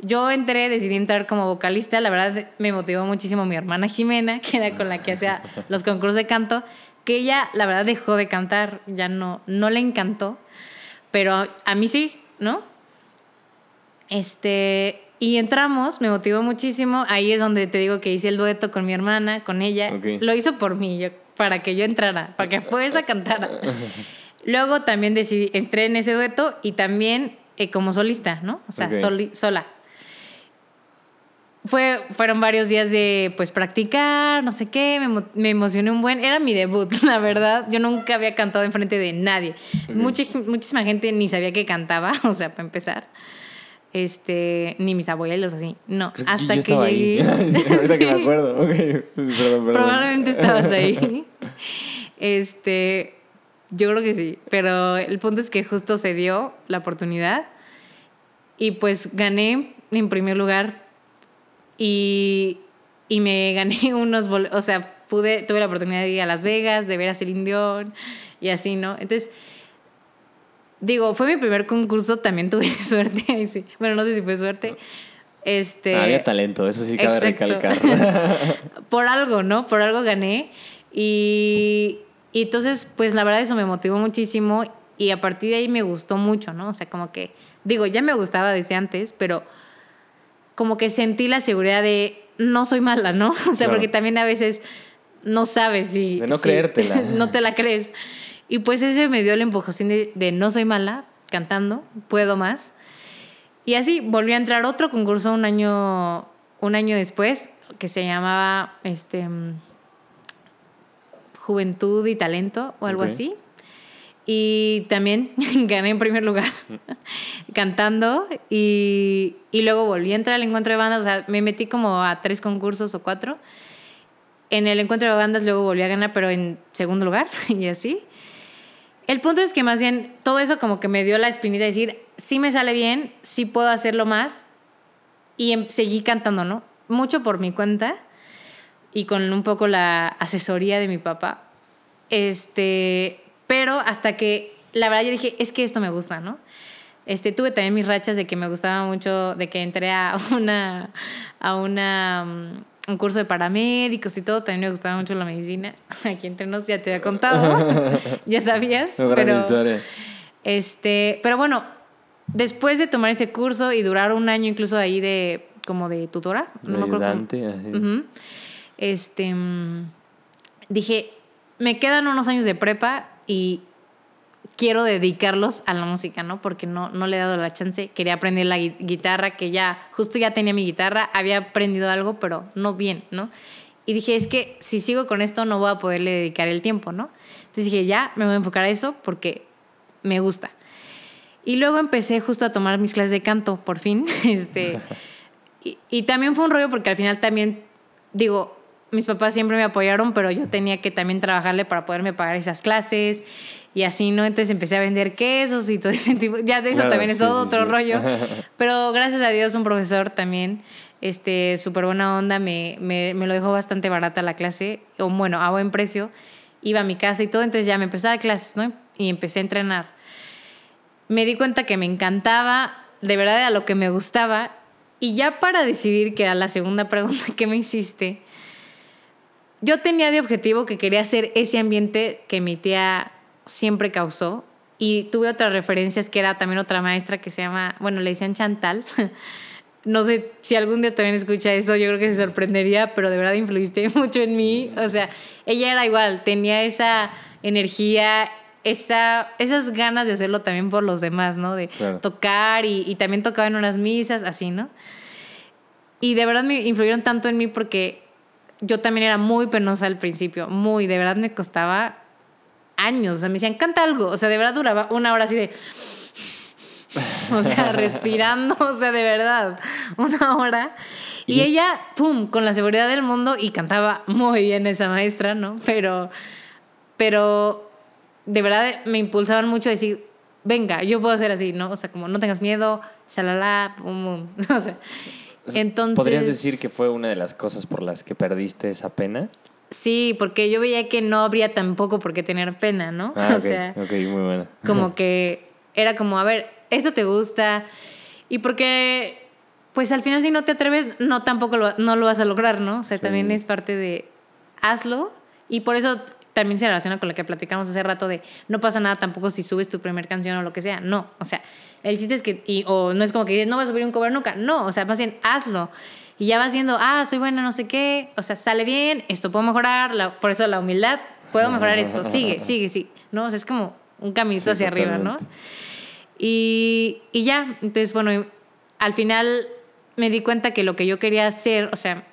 Yo entré, decidí entrar como vocalista, la verdad me motivó muchísimo mi hermana Jimena, que era con la que hacía los concursos de canto, que ella la verdad dejó de cantar, ya no, no le encantó, pero a mí sí, ¿no? Este, y entramos, me motivó muchísimo, ahí es donde te digo que hice el dueto con mi hermana, con ella, lo hizo por mí, yo- para que yo entrara, para que fuerza cantara. Luego también decidí, entré en ese dueto y también eh, como solista, ¿no? O sea, soli- sola. Fue, fueron varios días de pues practicar, no sé qué, me, me emocioné un buen, era mi debut, la verdad, yo nunca había cantado enfrente de nadie. Mucha- muchísima gente ni sabía que cantaba, o sea, para empezar. Este, ni mis abuelos así, no, Creo que hasta yo que ahí. llegué. Ahorita que me Sí. acuerdo. Ok, Perdón, perdón. Probablemente estabas ahí. Este, yo creo que sí, pero el punto es que justo se dio la oportunidad y pues gané en primer lugar y, y me gané unos, o sea, pude, tuve la oportunidad de ir a Las Vegas, de ver a Celine Dion y así, ¿no? Entonces, digo, fue mi primer concurso, también tuve suerte, ahí sí. bueno, no sé si fue suerte. Este, Ah, había talento, eso sí cabe Exacto. recalcar. por algo, ¿no? Por algo gané. Y, y entonces, pues la verdad eso me motivó muchísimo y a partir de ahí me gustó mucho, ¿no? O sea, como que, digo, ya me gustaba desde antes, pero como que sentí la seguridad de no soy mala, ¿no? O sea, Claro. porque también a veces no sabes si... De no si- creértela. no te la crees. Y pues ese me dio el empujón de, de no soy mala cantando, puedo más. Y así volví a entrar otro concurso un año, un año después que se llamaba este, mm, Juventud y Talento o algo así. Y también gané en primer lugar cantando y, y, luego volví a entrar al encuentro de bandas, o sea, me metí como a tres concursos o cuatro. En el encuentro de bandas luego volví a ganar, pero en segundo lugar y así. El punto es que más bien todo eso como que me dio la espinita de decir, sí me sale bien, sí puedo hacerlo más y em, seguí cantando, ¿no? Mucho por mi cuenta y con un poco la asesoría de mi papá. Este, pero hasta que la verdad yo dije, es que esto me gusta, ¿no? Este, tuve también mis rachas de que me gustaba mucho, de que entré a una, a una, mm, un curso de paramédicos y todo, también me gustaba mucho la medicina. Aquí entre nos ya te había contado, ya sabías. pero, historia. Este, pero bueno, después de tomar ese curso y durar un año incluso ahí de, como de tutora, no me acuerdo. este, mm, dije, me quedan unos años de prepa y quiero dedicarlos a la música, ¿no? Porque no, no le he dado la chance. Quería aprender la guitarra, que ya, justo ya tenía mi guitarra, había aprendido algo, pero no bien, ¿no? Y dije, es que si sigo con esto no voy a poderle dedicar el tiempo, ¿no? Entonces dije, ya, me voy a enfocar a eso porque me gusta. Y luego empecé justo a tomar mis clases de canto, por fin. Este, y, y también fue un rollo porque al final también, digo, mis papás siempre me apoyaron, pero yo tenía que también trabajarle para poderme pagar esas clases y así, ¿no? Entonces empecé a vender quesos y todo ese tipo. Ya de eso también es todo otro rollo. Pero gracias a Dios, un profesor también, este, súper buena onda, me, me, me, lo dejó bastante barata la clase, o bueno, a buen precio. Iba a mi casa y todo, entonces ya me empezó a dar clases, ¿no? Y empecé a entrenar. Me di cuenta que me encantaba, de verdad era lo que me gustaba. Y ya para decidir, que era la segunda pregunta que me hiciste, yo tenía de objetivo que quería hacer ese ambiente que mi tía siempre causó. Y tuve otras referencias que era también otra maestra que se llama, bueno, le decían Chantal. no sé si algún día también escucha eso, yo creo que se sorprendería, pero de verdad influiste mucho en mí. O sea, ella era igual, tenía esa energía, esa, esas ganas de hacerlo también por los demás, ¿no? De tocar y, y, también tocaba en unas misas, así, ¿no? Y de verdad me influyeron tanto en mí porque yo también era muy penosa al principio, muy, de verdad me costaba años, o sea, me decían, canta algo, o sea, de verdad duraba una hora así de... O sea, respirando, o sea, de verdad, una hora. Y, ella, pum, con la seguridad del mundo y cantaba muy bien esa maestra, ¿no? Pero, pero de verdad me impulsaban mucho a decir, venga, yo puedo hacer así, ¿no? O sea, como no tengas miedo, shalala, pum, pum. O sea, entonces... ¿Podrías decir que fue una de las cosas por las que perdiste esa pena? Sí, porque yo veía que no habría tampoco por qué tener pena, ¿no? Ah, o sea, ok, muy buena. Como que era como, a ver, esto te gusta. Y porque, pues al final si no te atreves, no tampoco lo, no lo vas a lograr, ¿no? O sea, también es parte de hazlo. Y por eso también se relaciona con lo que platicamos hace rato de no pasa nada tampoco si subes tu primer canción o lo que sea. No, o sea, el chiste es que, y, o no es como que dices, no vas a subir un cover nunca. No, o sea, más bien, hazlo. Y ya vas viendo, ah, soy buena, no sé qué. O sea, sale bien, esto puedo mejorar. por eso la humildad, puedo mejorar esto. Sigue, sigue, sí. ¿No? O sea, es como un caminito hacia arriba, ¿no? Y, y ya, entonces, bueno, al final me di cuenta que lo que yo quería hacer, o sea,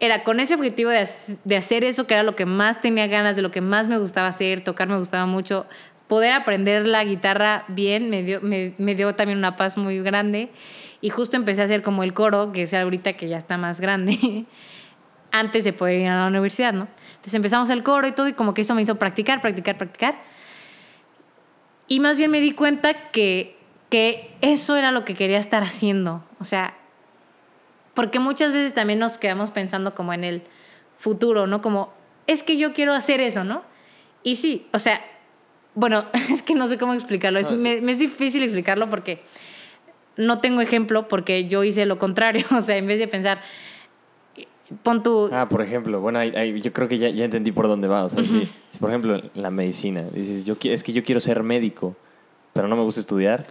era con ese objetivo de, de, hacer eso, que era lo que más tenía ganas, de lo que más me gustaba hacer, tocar me gustaba mucho, poder aprender la guitarra bien me dio, me, me dio también una paz muy grande. Y justo empecé a hacer como el coro, que es ahorita que ya está más grande, antes de poder ir a la universidad, ¿no? Entonces empezamos el coro y todo, y como que eso me hizo practicar, practicar, practicar. Y más bien me di cuenta que, que eso era lo que quería estar haciendo. O sea, porque muchas veces también nos quedamos pensando como en el futuro, ¿no? Como, es que yo quiero hacer eso, ¿no? Y sí, o sea, bueno, es que no sé cómo explicarlo. Es, me, es difícil explicarlo porque no tengo ejemplo porque yo hice lo contrario. O sea, en vez de pensar, pon tu... Ah, por ejemplo, bueno, yo creo que ya, ya, entendí por dónde va. O sea, si, por ejemplo, la medicina, dices, yo, es que yo quiero ser médico, pero no me gusta estudiar.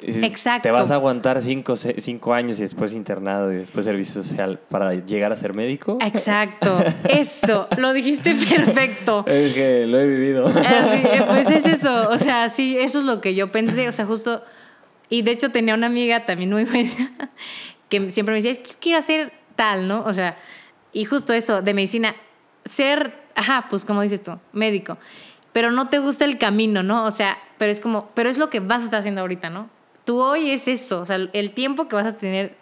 Exacto. Te vas a aguantar cinco, cinco, años y después internado y después servicio social para llegar a ser médico. Exacto. Eso, lo dijiste perfecto. Es que lo he vivido. Eh, pues es eso. O sea, sí, eso es lo que yo pensé. O sea, justo. Y de hecho tenía una amiga también muy buena que siempre me decía, es que quiero hacer tal, ¿no? O sea, y justo eso, de medicina, ser, ajá, pues como dices tú, médico. pero no te gusta el camino, ¿no? O sea, pero es como, pero es lo que vas a estar haciendo ahorita, ¿no? Tú hoy es eso, o sea, el tiempo que vas a tener,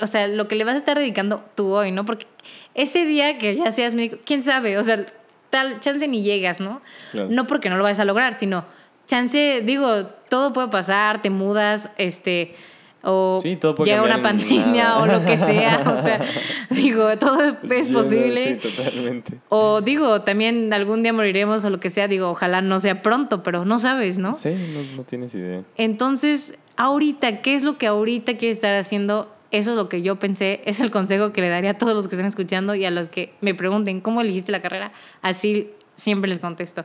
o sea, lo que le vas a estar dedicando tú hoy, ¿no? Porque ese día que ya seas médico, quién sabe, o sea, tal chance ni llegas, ¿no? No porque no lo vayas a lograr, sino chance, digo, todo puede pasar, te mudas, este, o llega una pandemia o lo que sea, o sea, digo, todo es posible. Sí, totalmente. O digo, también algún día moriremos o lo que sea, digo, ojalá no sea pronto, pero no sabes, ¿no? Sí, no, no tienes idea. Entonces, ahorita, ¿qué es lo que ahorita quieres estar haciendo? Eso es lo que yo pensé, es el consejo que le daría a todos los que están escuchando y a los que me pregunten cómo elegiste la carrera, así siempre les contesto.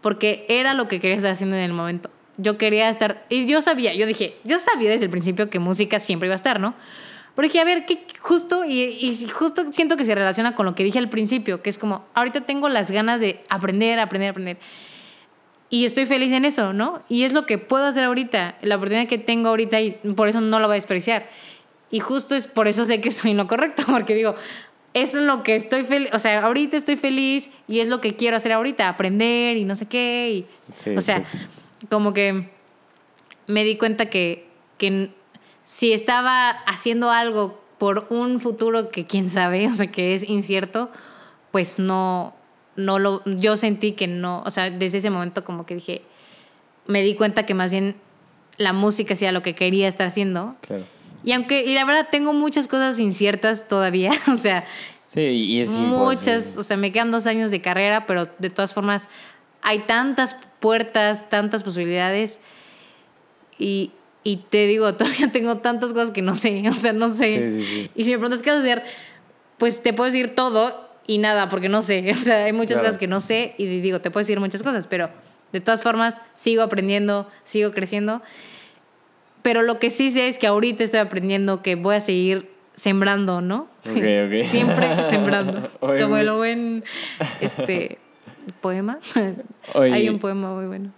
Porque era lo que quería estar haciendo en el momento. Yo quería estar, y yo sabía, yo dije, yo sabía desde el principio que música siempre iba a estar, ¿no? Pero dije, a ver, ¿qué justo, y, justo siento que se relaciona con lo que dije al principio, que es como, ahorita tengo las ganas de aprender, aprender, aprender. Y estoy feliz en eso, ¿no? Y es lo que puedo hacer ahorita, la oportunidad que tengo ahorita y por eso no la voy a despreciar. Y justo es por eso sé que soy lo correcto, porque digo, es lo que estoy feliz, o sea, ahorita estoy feliz y es lo que quiero hacer ahorita, aprender y no sé qué. Y, o sea, como que me di cuenta que, que si estaba haciendo algo por un futuro que quién sabe, o sea, que es incierto, pues no, no lo, yo sentí que no, o sea, desde ese momento como que dije, me di cuenta que más bien la música sea lo que quería estar haciendo. Claro. Y aunque, y la verdad, tengo muchas cosas inciertas todavía, o sea, sí, y es muchas, o sea, me quedan dos años de carrera, pero de todas formas hay tantas puertas, tantas posibilidades y, y te digo, todavía tengo tantas cosas que no sé, o sea, no sé. Sí, sí, sí. Y si me preguntas qué vas a hacer, pues te puedo decir todo y nada, porque no sé, o sea, hay muchas cosas que no sé y digo, te puedo decir muchas cosas, pero de todas formas sigo aprendiendo, sigo creciendo pero lo que sí sé es que ahorita estoy aprendiendo que voy a seguir sembrando, ¿no? Siempre sembrando. Como el buen este, poema. Hay un poema muy bueno.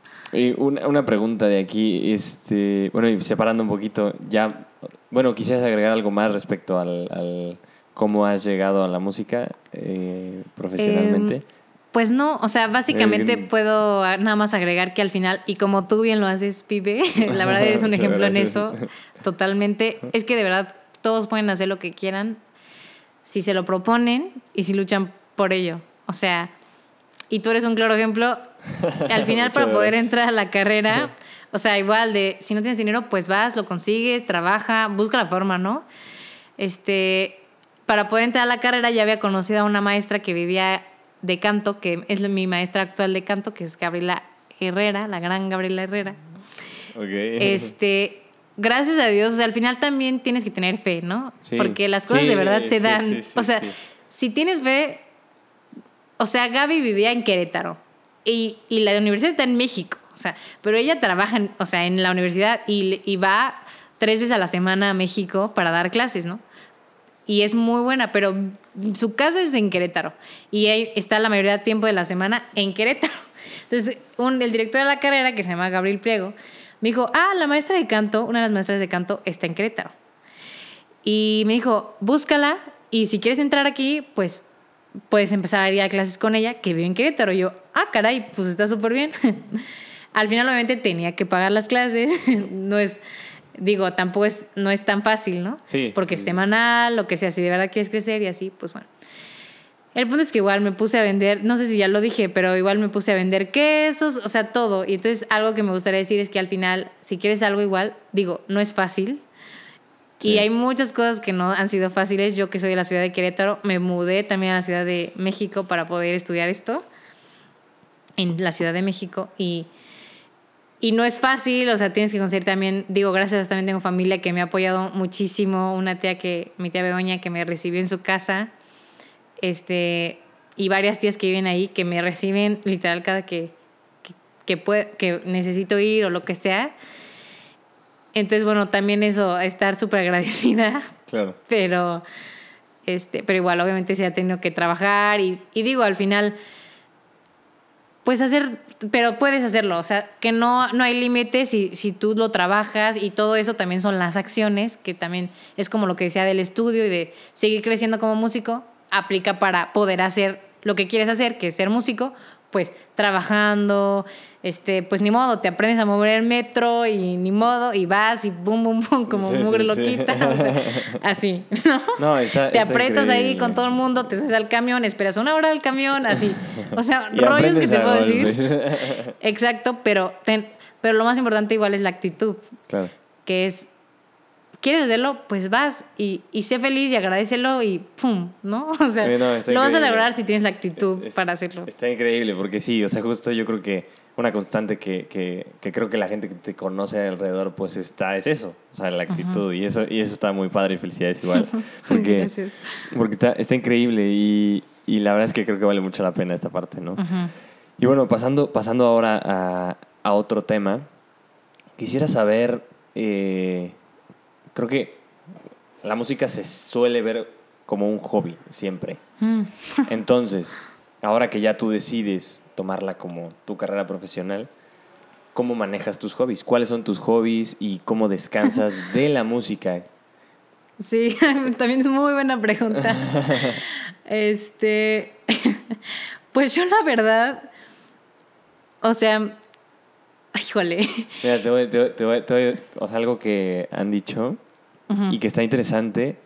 una, una, pregunta de aquí, este, bueno, y separando un poquito, ya, bueno, quisieras agregar algo más respecto al, al cómo has llegado a la música eh, profesionalmente. Em, pues no, o sea, básicamente puedo nada más agregar que al final, y como tú bien lo haces, Pipe, la verdad es un ejemplo en eso, totalmente. Es que de verdad todos pueden hacer lo que quieran si se lo proponen y si luchan por ello. O sea, y tú eres un claro ejemplo. Al final, para poder entrar a la carrera, o sea, igual de si no tienes dinero, pues vas, lo consigues, trabaja, busca la forma, ¿no? Este, para poder entrar a la carrera ya había conocido a una maestra que vivía de canto, que es mi maestra actual de canto, que es Gabriela Herrera, la gran Gabriela Herrera. Este, gracias a Dios, o sea, al final también tienes que tener fe, ¿no? Porque las cosas de verdad se dan. o sea, si tienes fe, o sea, Gaby vivía en Querétaro y, y, la universidad está en México, o sea, pero ella trabaja, en, o sea, en la universidad y, y va tres veces a la semana a México para dar clases, ¿no? Y es muy buena, pero su casa es en Querétaro y está la mayoría del tiempo de la semana en Querétaro. Entonces, el director de la carrera, que se llama Gabriel Priego, me dijo, ah, la maestra de canto, una de las maestras de canto está en Querétaro. Y me dijo, búscala y si quieres entrar aquí, pues puedes empezar a ir a clases con ella, que vive en Querétaro. Y yo, ah, caray, pues está súper bien. Al final, obviamente, tenía que pagar las clases. no es digo, tampoco es, no es tan fácil, ¿no? Sí. Porque es semanal, lo que sea, si de verdad quieres crecer y así, pues bueno. El punto es que igual me puse a vender, no sé si ya lo dije, pero igual me puse a vender quesos, o sea, todo. Y entonces algo que me gustaría decir es que al final, si quieres algo igual, digo, no es fácil. Y hay muchas cosas que no han sido fáciles. Yo que soy de la ciudad de Querétaro, me mudé también a la ciudad de México para poder estudiar esto, en la Ciudad de México. Y y no es fácil, o sea, tienes que conseguir también, digo, gracias a Dios también tengo familia que me ha apoyado muchísimo, una tía que, mi tía Begoña, que me recibió en su casa, este, y varias tías que viven ahí que me reciben literal cada que, que, que necesito ir o lo que sea. Entonces, bueno, también eso, estar súper agradecida. Claro. Pero, este, pero igual, obviamente se ha tenido que trabajar y, y digo, al final pues hacer, pero puedes hacerlo, o sea, que no, no hay límites si, si tú lo trabajas y todo eso también son las acciones, que también es como lo que decía del estudio y de seguir creciendo como músico, aplica para poder hacer lo que quieres hacer, que es ser músico, pues trabajando, este, pues ni modo, te aprendes a mover el metro y ni modo, y vas y bum, bum, bum, como Sí, mugre sí, sí. loquita, o sea, así, ¿no? No, está, te está aprietas ahí con todo el mundo, te subes al camión, esperas una hora al camión, así. O sea, rollos que te puedo decir. Exacto, pero, ten- pero lo más importante igual es la actitud, claro. que es, ¿quieres hacerlo? Pues vas y, y sé feliz y agradecelo y ¡pum! ¿No? O sea, no, lo vas a lograr si tienes la actitud es- para hacerlo. Está increíble, porque sí, o sea, justo yo creo que una constante que, que, que creo que la gente que te conoce alrededor, pues está, es eso, o sea, la actitud, y, eso, y eso está muy padre y felicidades igual, porque, Gracias. porque está, está increíble y, y la verdad es que creo que vale mucho la pena esta parte, ¿no? Y bueno, pasando, pasando ahora a, a otro tema, quisiera saber, eh, creo que la música se suele ver como un hobby siempre. Mm. Entonces, ahora que ya tú decides tomarla como tu carrera profesional, ¿cómo manejas tus hobbies? ¿Cuáles son tus hobbies y cómo descansas de la música? Sí, también es muy buena pregunta. Este, pues yo la verdad, o sea, ay, híjole, Mira, te voy, te voy- te voy- te voy- o sea, algo que han dicho y que está interesante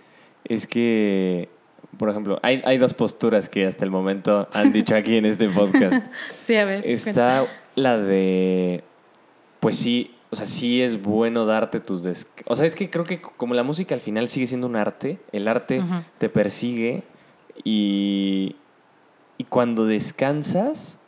es que, por ejemplo, hay, hay dos posturas que hasta el momento han dicho aquí en este podcast. sí, a ver. Está la de, pues sí, o sea, sí es bueno darte tus... des- O sea, es que creo que como la música al final sigue siendo un arte, el arte te persigue y, y cuando descansas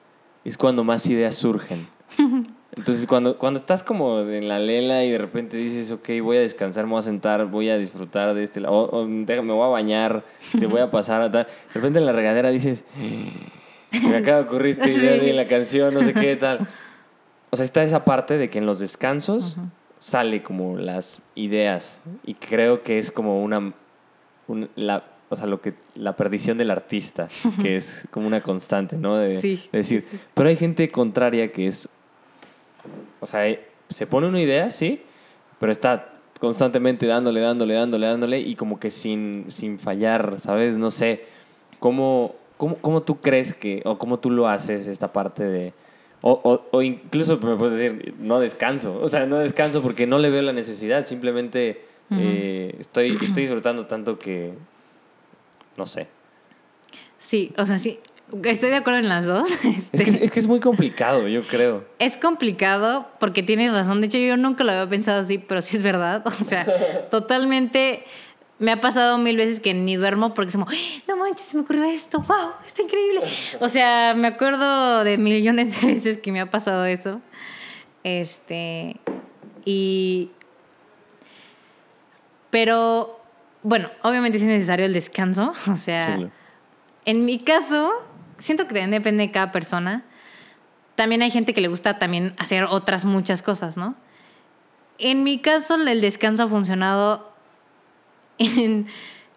es cuando más ideas surgen. Entonces, cuando, cuando estás como en la lela y de repente dices, ok, voy a descansar, me voy a sentar, voy a disfrutar de este lado, o, o déjame, me voy a bañar, te voy a pasar a tal. De repente en la regadera dices, "Se me acaba de ocurrir esta idea de la canción, no sé qué tal. O sea, está esa parte de que en los descansos sale como las ideas y creo que es como una, un- la, o sea, lo que la perdición del artista, que es como una constante, ¿no? De, Sí, de decir, sí, sí. pero hay gente contraria que es, o sea, eh, se pone una idea, sí, pero está constantemente dándole, dándole, dándole, dándole y como que sin, sin fallar, ¿sabes? No sé, ¿cómo, cómo, cómo tú crees que, o cómo tú lo haces esta parte de... O, o, o incluso me puedes decir, no descanso, o sea, no descanso porque no le veo la necesidad, simplemente eh, estoy, estoy disfrutando tanto que, no sé. Sí, o sea, sí, estoy de acuerdo en las dos. Es Este, que es, que es muy complicado, yo creo. Es complicado porque tienes razón. De hecho, yo nunca lo había pensado así, pero sí es verdad. O sea, totalmente me ha pasado mil veces que ni duermo porque es como, "¡Ah! no manches, se me ocurrió esto, wow, está increíble. O sea, me acuerdo de millones de veces que me ha pasado eso. Este, y... Pero, bueno, obviamente es necesario el descanso. O sea, Sí, en mi caso, siento que también depende de cada persona. También hay gente que le gusta también hacer otras muchas cosas, ¿no? En mi caso, el descanso ha funcionado en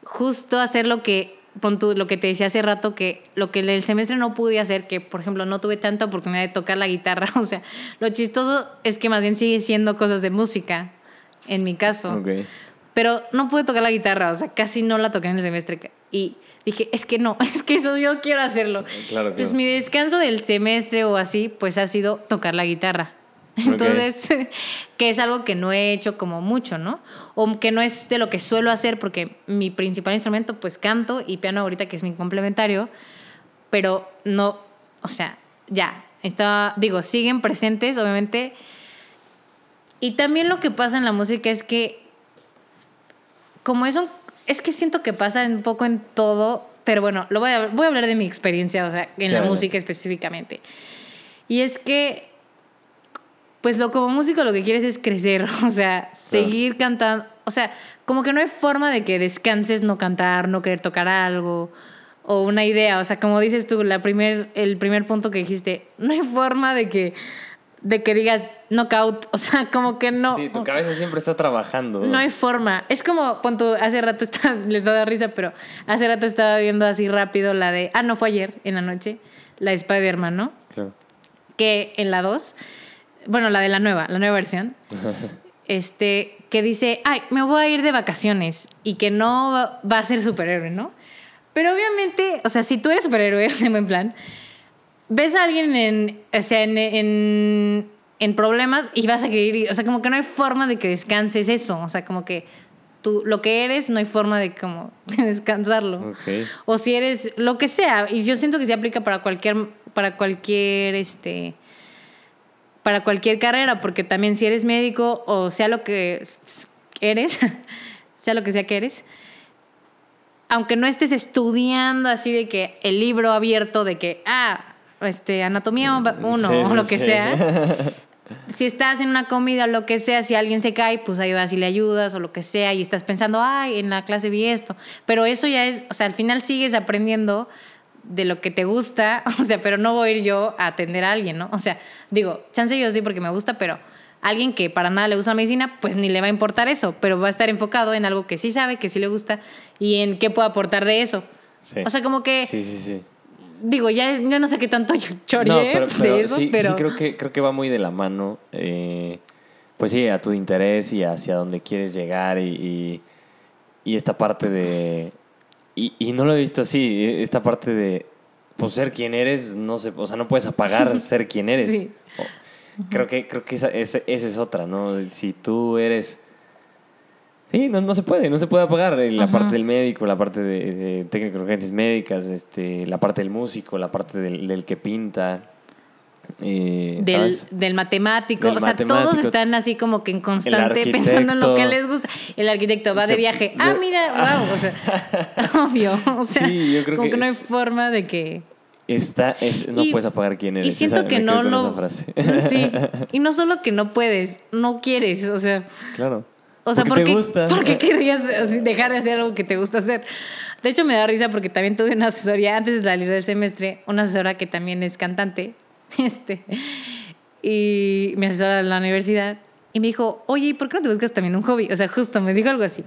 justo hacer lo que, pon tú, lo que te decía hace rato, que lo que el semestre no pude hacer, que por ejemplo no tuve tanta oportunidad de tocar la guitarra. O sea, lo chistoso es que más bien sigue siendo cosas de música, en mi caso. Ok. Pero no pude tocar la guitarra, o sea, casi no la toqué en el semestre. Y dije, es que no, es que eso yo quiero hacerlo. Claro, Entonces, claro. mi descanso del semestre o así, pues ha sido tocar la guitarra. Entonces, que es algo que no he hecho como mucho, ¿no? O que no es de lo que suelo hacer, porque mi principal instrumento, pues canto y piano ahorita, que es mi complementario, pero no, o sea, ya, está, digo, siguen presentes, obviamente. Y también lo que pasa en la música es que, como es un, es que siento que pasa un poco en todo, pero bueno, lo voy a, voy a hablar de mi experiencia, o sea, en Sí, la música específicamente. Y es que, pues lo como músico lo que quieres es crecer, o sea, seguir cantando, o sea, como que no hay forma de que descanses no cantar, no querer tocar algo o una idea, o sea, como dices tú, la primer, el primer punto que dijiste, no hay forma de que de que digas knockout, o sea, como que no. Sí, tu cabeza siempre está trabajando. No hay forma. Es como, tú, hace rato estaba, les va a dar risa, pero hace rato estaba viendo así rápido la de, ah, no fue ayer en la noche, la de Spider-Man, ¿no? Claro. que en la 2, bueno, la de la nueva, la nueva versión, este, que dice, ay, me voy a ir de vacaciones y que no va, va a ser superhéroe, ¿no? Pero obviamente, o sea, si tú eres superhéroe, en buen plan, ves a alguien en, o sea, en, en, en problemas y vas a querer, o sea, como que no hay forma de que descanses eso, o sea, como que tú, lo que eres, no hay forma de como descansarlo. O si eres lo que sea, y yo siento que se aplica para cualquier, para cualquier, este, para cualquier carrera, porque también si eres médico o sea lo que eres, sea lo que sea que eres, aunque no estés estudiando así de que el libro abierto de que, ah, este, anatomía uno Sí, o sí, lo que sí. sea, si estás en una comida o lo que sea, si alguien se cae, pues ahí vas y le ayudas o lo que sea y estás pensando, ay, en la clase vi esto. Pero eso ya es, o sea, al final sigues aprendiendo de lo que te gusta, o sea, pero no voy a ir yo a atender a alguien, ¿no? O sea, digo, chance yo sí porque me gusta, pero alguien que para nada le gusta la medicina, pues ni le va a importar eso, pero va a estar enfocado en algo que sí sabe, que sí le gusta y en qué puede aportar de eso. Sí. O sea, como que, Sí, sí, sí. Digo, ya, ya no sé qué tanto yo choreé de eso, sí, pero... sí creo que creo que va muy de la mano eh, pues sí a tu interés y hacia dónde quieres llegar y, y, y esta parte de y, y no lo he visto así esta parte de pues ser quien eres no se o sea no puedes apagar ser quien eres Sí. Creo que creo que esa, esa, esa es otra no si tú eres Sí, no, no se puede, no se puede apagar eh, la Ajá. parte del médico, la parte de, de técnico de urgencias médicas, este, la parte del músico, la parte del, del que pinta. eh, del, del matemático, Del o sea, matemático. todos están así como que en constante pensando en lo que les gusta. El arquitecto va de viaje. se- Ah, mira, wow, o sea, obvio, o sea, Sí, yo creo como que que, no hay es- forma de que Está, es, no Y- puedes apagar quién eres. y siento Esa- que no lo frase. Sí, y no solo que no puedes, no quieres, o sea, claro. O sea, Porque ¿por qué, por qué así dejar de hacer algo que te gusta hacer? De hecho, me da risa porque también tuve una asesoría antes de salir del semestre, una asesora que también es cantante, este, y mi asesora de la universidad, y me dijo, oye, ¿y por qué no te buscas también un hobby? O sea, justo me dijo algo así.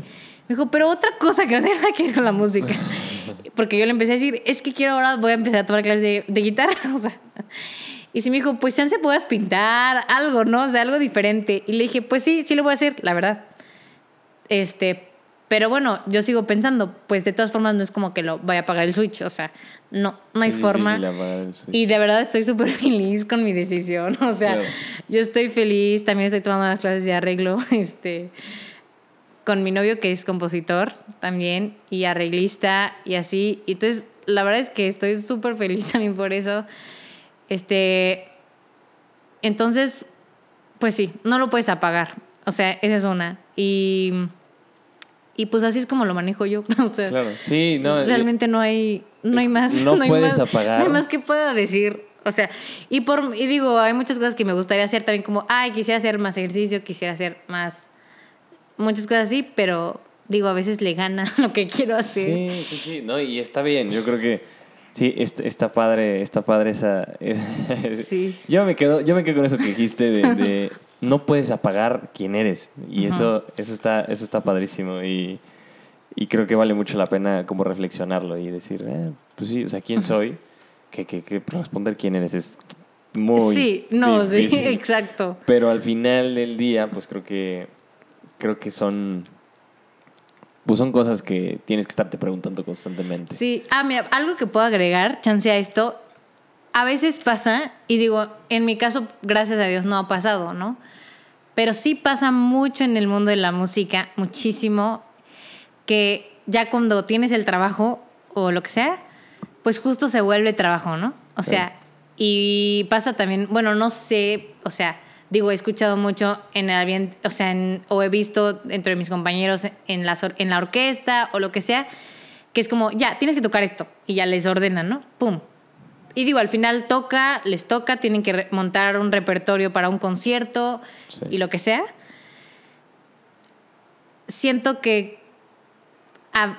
Me dijo, pero otra cosa que no tiene nada que ver con la música. Porque yo le empecé a decir, es que quiero ahora, voy a empezar a tomar clases de, de guitarra, o sea. Y sí me dijo, pues chance puedas pintar algo, ¿no? O sea, algo diferente. Y le dije, pues sí, sí lo voy a hacer, la verdad. Este, pero bueno, yo sigo pensando, pues de todas formas no es como que lo vaya a pagar el Switch, o sea, no, no hay Es forma. Y de verdad estoy súper feliz con mi decisión. O sea, Claro. yo estoy feliz. También estoy tomando las clases de arreglo. Este, con mi novio que es compositor también y arreglista y así. Y entonces, la verdad es que estoy súper feliz también por eso. Este, entonces, pues sí, no lo puedes apagar. O sea, esa es una. Y, y pues así es como lo manejo yo. O sea, Claro. Sí, no. eh, realmente no hay no hay más No hay puedes más- apagar. no hay más que pueda decir o sea y por y digo hay muchas cosas que me gustaría hacer también como ay quisiera hacer más ejercicio quisiera hacer más muchas cosas así pero digo a veces le gana lo que quiero hacer Sí, sí, sí. No, y está bien. Yo creo que sí, está, está padre, está padre esa. Sí. Yo me quedo, yo me quedo con eso que dijiste de, de no puedes apagar quién eres. Y eso, eso está, eso está padrísimo. Y, y creo que vale mucho la pena como reflexionarlo y decir, eh, pues sí, o sea, quién soy, que, que, que responder quién eres es muy sí no sí exacto Pero al final del día, pues creo que creo que son pues son cosas que tienes que estarte preguntando constantemente. Sí, ah, mira, algo que puedo agregar, chance a esto, a veces pasa, y digo, en mi caso, gracias a Dios no ha pasado, ¿no? Pero sí pasa mucho en el mundo de la música, muchísimo, que ya cuando tienes el trabajo o lo que sea, pues justo se vuelve trabajo, ¿no? O sea, y pasa también, bueno, no sé, o sea, digo, he escuchado mucho en el ambiente, o sea, en- o he visto entre mis compañeros en la, en la orquesta o lo que sea, que es como, ya, tienes que tocar esto, y ya les ordenan, ¿no? ¡Pum! Y digo, al final toca, les toca, tienen que montar un repertorio para un concierto Sí. y lo que sea. Siento que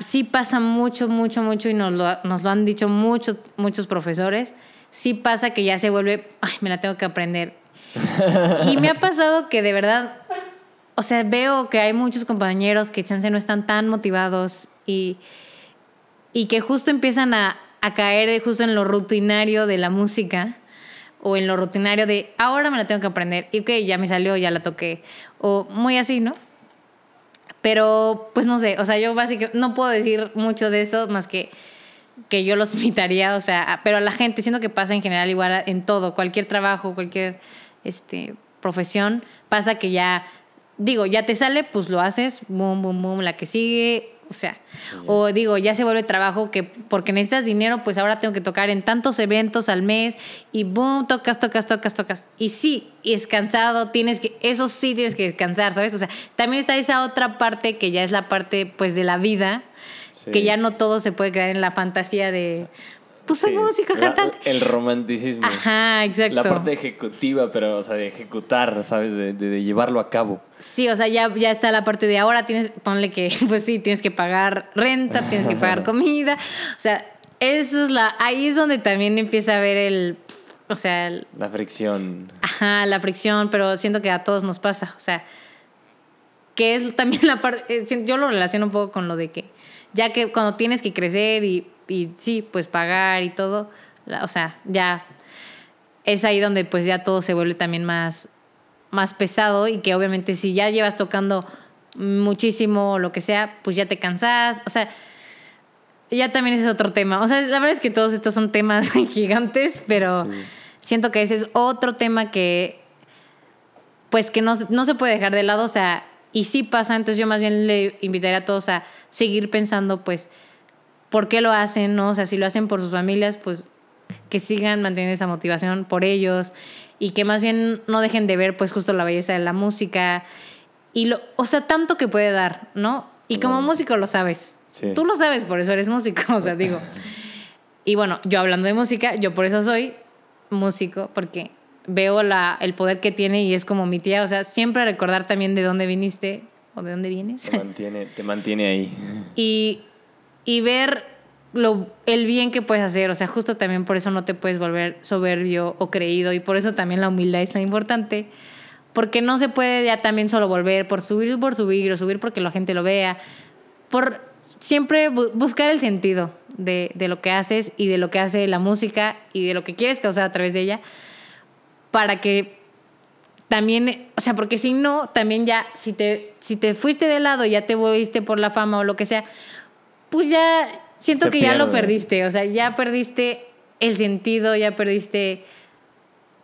sí pasa mucho, mucho, mucho y nos lo, nos lo han dicho muchos, muchos profesores. Sí pasa que ya se vuelve, ay, me la tengo que aprender. y me ha pasado que de verdad, o sea, veo que hay muchos compañeros que chance no están tan motivados y, y que justo empiezan a, a caer justo en lo rutinario de la música o en lo rutinario de ahora me la tengo que aprender y ok, ya me salió, ya la toqué o muy así, ¿no? Pero pues no sé, o sea, yo básicamente no puedo decir mucho de eso más que que yo los invitaría, o sea, pero a la gente, siento que pasa en general igual en todo, cualquier trabajo, cualquier este, profesión, pasa que ya, digo, ya te sale, pues lo haces, boom, boom, boom, la que sigue, o sea, o digo, ya se vuelve trabajo que porque necesitas dinero, pues ahora tengo que tocar en tantos eventos al mes y boom, tocas, tocas, tocas, tocas. Y sí, y es cansado, tienes que, eso sí tienes que descansar, ¿sabes? O sea, también está esa otra parte que ya es la parte, pues, de la vida, que ya no todo se puede quedar en la fantasía de, pues soy música, cantante. El romanticismo. Ajá, exacto. La parte ejecutiva, pero, o sea, de ejecutar, ¿sabes? De, de, llevarlo a cabo. Sí, o sea, ya, ya está la parte de ahora tienes, ponle que, pues sí, tienes que pagar renta, tienes que pagar comida. O sea, eso es la, ahí es donde también empieza a ver el, o sea... la fricción. Ajá, la fricción, pero siento que a todos nos pasa, o sea, que es también la parte, eh, yo lo relaciono un poco con lo de que, ya que cuando tienes que crecer y y sí, pues pagar y todo, o sea, ya es ahí donde pues ya todo se vuelve también más, más pesado y que obviamente si ya llevas tocando muchísimo o lo que sea, pues ya te cansas, o sea, ya también ese es otro tema. O sea, la verdad es que todos estos son temas gigantes, pero siento que ese es otro tema que pues que no, no se puede dejar de lado, o sea, y sí pasa, entonces yo más bien le invitaría a todos a seguir pensando pues por qué lo hacen, ¿no? O sea, si lo hacen por sus familias, pues que sigan manteniendo esa motivación por ellos y que más bien no dejen de ver pues justo la belleza de la música y lo, o sea, tanto que puede dar, ¿no? Y como músico lo sabes. Tú lo sabes, por eso eres músico, o sea, digo. Y bueno, yo hablando de música, yo por eso soy músico, porque veo la, el poder que tiene y es como mi tía, o sea, siempre recordar también de dónde viniste o de dónde vienes. Te mantiene, te mantiene ahí. Y y ver lo, el bien que puedes hacer. O sea, justo también por eso no te puedes volver soberbio o creído y por eso también la humildad es tan importante. Porque no se puede ya también solo volver por subir por subir o subir porque la gente lo vea. Por siempre buscar el sentido de, de lo que haces y de lo que hace la música y de lo que quieres causar a través de ella para que también, o sea, porque si no, también ya, si te, si te fuiste de lado, ya te fuiste por la fama o lo que sea, pues ya siento que ya lo perdiste, o sea, ya perdiste el sentido, ya perdiste,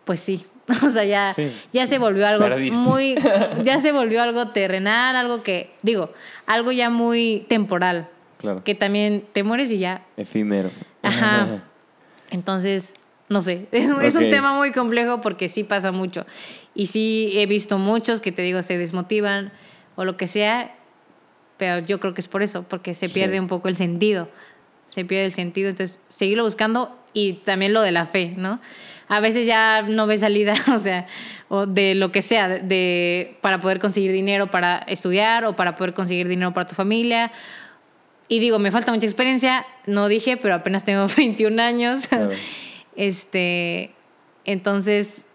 pues sí, o sea, ya, ya se volvió algo muy, ya se volvió algo terrenal, algo que, digo, algo ya muy temporal. Claro. Que también te mueres y ya. Efímero. Ajá. Entonces, no sé, es, es, un tema muy complejo porque sí pasa mucho. Y sí he visto muchos que te digo se desmotivan o lo que sea pero yo creo que es por eso, porque se pierde un poco el sentido, se pierde el sentido, entonces seguirlo buscando y también lo de la fe, ¿no? A veces ya no ves salida, o sea, o de lo que sea, de, para poder conseguir dinero para estudiar o para poder conseguir dinero para tu familia. Y digo, me falta mucha experiencia, no dije, pero apenas tengo 21 años. Este, entonces,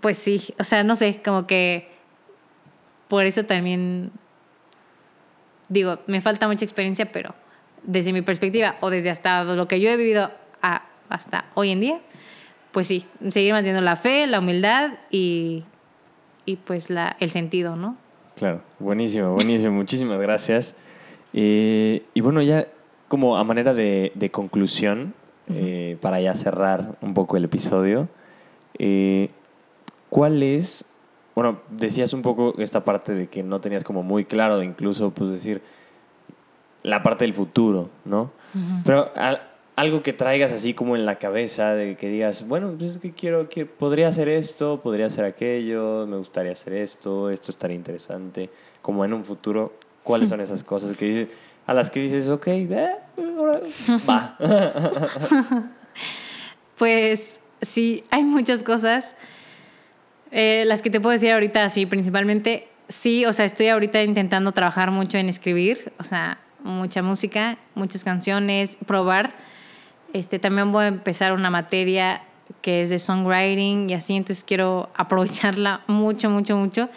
pues sí, o sea, no sé, como que por eso también digo, me falta mucha experiencia, pero desde mi perspectiva o desde hasta lo que yo he vivido hasta hoy en día, pues sí, seguir manteniendo la fe, la humildad y, y pues la, el sentido, ¿no? Claro, buenísimo, buenísimo, muchísimas gracias. Eh, y bueno, ya como a manera de, de conclusión, eh, para ya cerrar un poco el episodio, eh, ¿cuál es bueno, decías un poco esta parte de que no tenías como muy claro de incluso, pues decir, la parte del futuro, ¿no? Pero algo que traigas así como en la cabeza, de que digas, bueno, pues es que quiero, que podría hacer esto, podría hacer aquello, me gustaría hacer esto, esto estaría interesante, como en un futuro, ¿cuáles son esas cosas que dices, a las que dices, ok, va? pues sí, hay muchas cosas eh, las que te puedo decir ahorita, sí, principalmente, sí, o sea, estoy ahorita intentando trabajar mucho en escribir, o sea, mucha música, muchas canciones, probar. Este, también voy a empezar una materia que es de songwriting y así, entonces quiero aprovecharla mucho, mucho, mucho.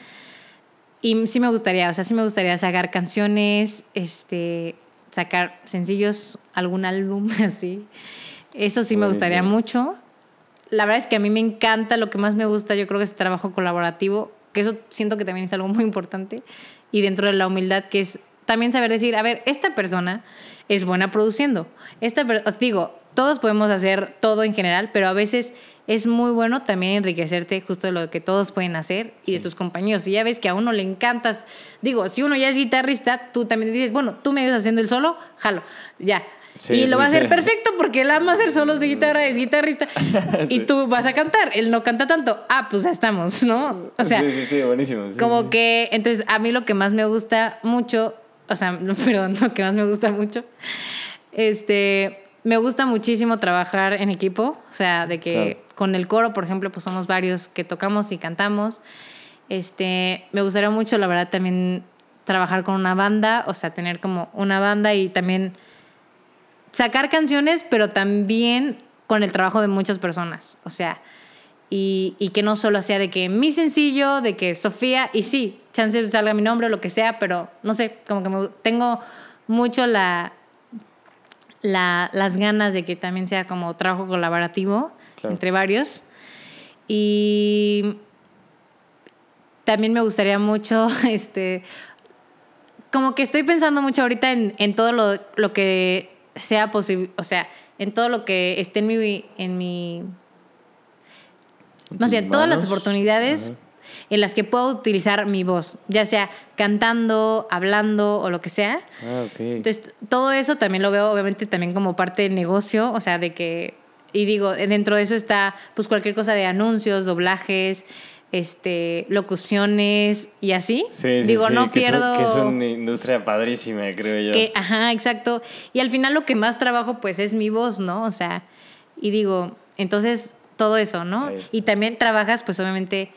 Y sí me gustaría, o sea, sí me gustaría sacar canciones, este, sacar sencillos, algún álbum así. Eso sí me gustaría mucho la verdad es que a mí me encanta, lo que más me gusta yo creo que es el trabajo colaborativo, que eso siento que también es algo muy importante, y dentro de la humildad que es también saber decir, a ver, esta persona es buena produciendo. Esta, os digo, todos podemos hacer todo en general, pero a veces es muy bueno también enriquecerte justo de lo que todos pueden hacer y de tus compañeros. Si ya ves que a uno le encantas, digo, si uno ya es guitarrista, tú también dices, bueno, tú me ayudas haciendo el solo, jalo, ya. Sí, y lo va a hacer perfecto porque él ama hacer solos de guitarra, es guitarrista. Y tú vas a cantar, él no canta tanto. Ah, pues ya estamos, ¿no? O sea, sí, sí, sí, buenísimo. como que, entonces, a mí lo que más me gusta mucho, o sea, perdón, lo que más me gusta mucho, este, me gusta muchísimo trabajar en equipo, o sea, de que Claro. con el coro, por ejemplo, pues somos varios que tocamos y cantamos. Este, me gustaría mucho, la verdad, también trabajar con una banda, o sea, tener como una banda y también sacar canciones, pero también con el trabajo de muchas personas. O sea, y, y que no solo sea de que mi sencillo, de que Sofía, y sí, chance salga mi nombre o lo que sea, pero no sé, como que me- tengo mucho la, la, las ganas de que también sea como trabajo colaborativo Claro. entre varios. Y también me gustaría mucho, este, como que estoy pensando mucho ahorita en, en todo lo, lo que sea posible, o sea, en todo lo que esté en mi, en mi no sé, tus todas las oportunidades en las que puedo utilizar mi voz, ya sea cantando, hablando o lo que sea. Ah, ok. Entonces, todo eso también lo veo obviamente también como parte del negocio, o sea, de que, y digo, dentro de eso está pues cualquier cosa de anuncios, doblajes, este, locuciones y así. Sí, sí, digo, sí, no que pierdo... que es una industria padrísima, creo yo. Que, ajá, exacto. Y al final lo que más trabajo pues es mi voz, ¿no? O sea, y digo, entonces todo eso, ¿no? Y también trabajas pues obviamente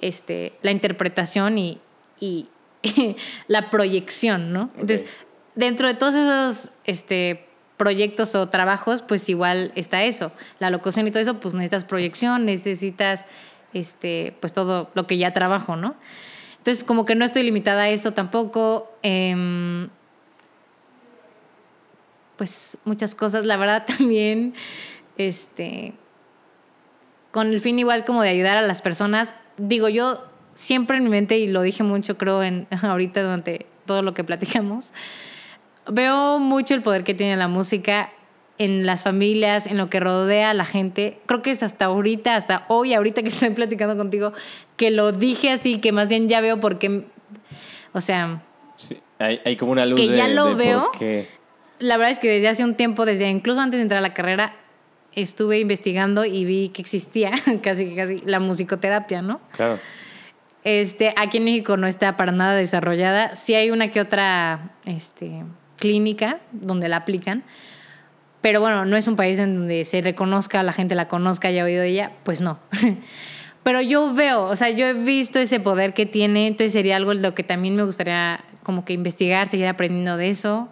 este, la interpretación y, y la proyección, ¿no? Entonces, dentro de todos esos este, proyectos o trabajos, pues igual está eso. La locución y todo eso, pues necesitas proyección, necesitas este, pues todo lo que ya trabajo, ¿no? Entonces, como que no estoy limitada a eso tampoco. em, pues muchas cosas, la verdad también, este, con el fin igual como de ayudar a las personas. Digo, yo siempre en mi mente, y lo dije mucho creo en, ahorita durante todo lo que platicamos, veo mucho el poder que tiene la música en las familias, en lo que rodea a la gente. Creo que es hasta ahorita, hasta hoy, ahorita que estoy platicando contigo, que lo dije así, que más bien ya veo porque, o sea, Sí, Hay, hay como una luz Que de, ya lo de por veo. qué. la verdad es que desde hace un tiempo, desde incluso antes de entrar a la carrera, estuve investigando y vi que existía casi casi la musicoterapia, ¿no? Claro. Este, aquí en México no está para nada desarrollada. Sí hay una que otra este, clínica donde la aplican, pero bueno, no es un país en donde se reconozca, la gente la conozca, haya oído de ella, pues no. Pero yo veo, o sea, yo he visto ese poder que tiene, entonces sería algo en lo que también me gustaría como que investigar, seguir aprendiendo de eso.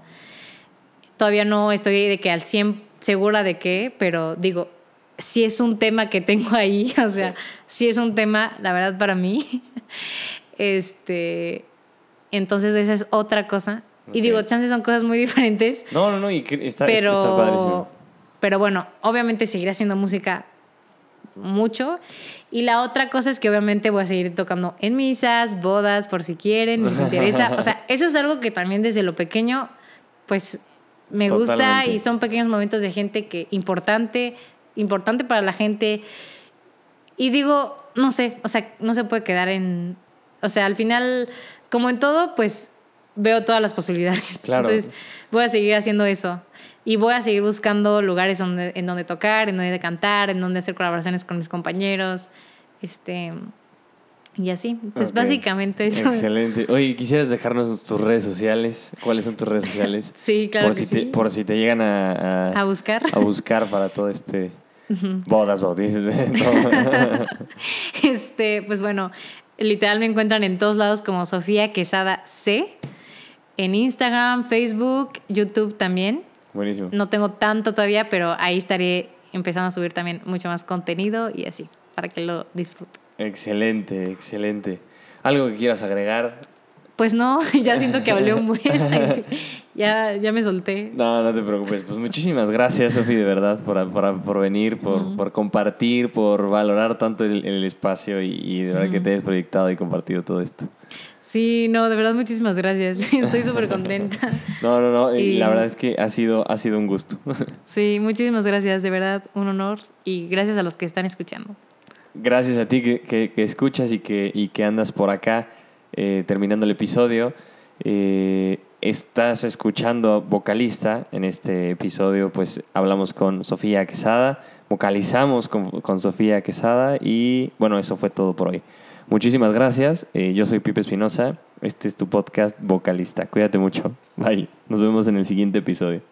Todavía no estoy de que al 100 segura de qué, pero digo, si es un tema que tengo ahí, o sea, si es un tema, la verdad, para mí. Este, entonces esa es otra cosa. Y Ok. digo, chances son cosas muy diferentes, No, no, no, y está, está pero, padrísimo. pero bueno, obviamente seguiré haciendo música mucho. Y la otra cosa es que obviamente voy a seguir tocando en misas, bodas, por si quieren, les interesa. O sea, eso es algo que también desde lo pequeño, pues me gusta Totalmente. y son pequeños momentos de gente que importante, importante para la gente. Y digo, no sé, o sea, no se puede quedar en, o sea, al final, como en todo, pues veo todas las posibilidades. Claro. Entonces, voy a seguir haciendo eso. Y voy a seguir buscando lugares donde, en donde tocar, en donde cantar, en donde hacer colaboraciones con mis compañeros. Este, y así. Pues Ok. básicamente eso. Excelente. Oye, ¿quisieras dejarnos tus redes sociales? ¿Cuáles son tus redes sociales? Sí, claro por que si te. Por si te llegan a, A buscar. a buscar para todo este... Bodas, bautizos. Este, pues bueno, literal me encuentran en todos lados como Sofía Quesada C. En Instagram, Facebook, YouTube también. Buenísimo. No tengo tanto todavía, pero ahí estaré empezando a subir también mucho más contenido y así, para que lo disfruten. Excelente, excelente. ¿Algo que quieras agregar? Pues no, ya siento que hablé un buen. ya, ya me solté. No, no te preocupes. Pues muchísimas gracias, Sofi, de verdad, por, por, por venir, por, por, compartir, por valorar tanto el, el espacio y, y, de verdad que te hayas proyectado y compartido todo esto. Sí, no, de verdad muchísimas gracias. Estoy súper contenta. No, no, no. Y la verdad es que ha sido, ha sido un gusto. Sí, muchísimas gracias. De verdad, un honor. Y gracias a los que están escuchando. Gracias a ti que, que, que escuchas y que, y que andas por acá. Eh, terminando el episodio. Eh, estás escuchando vocalista. En este episodio, pues hablamos con Sofía Quesada, vocalizamos con, con Sofía Quesada y bueno, eso fue todo por hoy. Muchísimas gracias. Eh, yo soy Pipe Espinosa. Este es tu podcast vocalista. Cuídate mucho. Bye. Nos vemos en el siguiente episodio.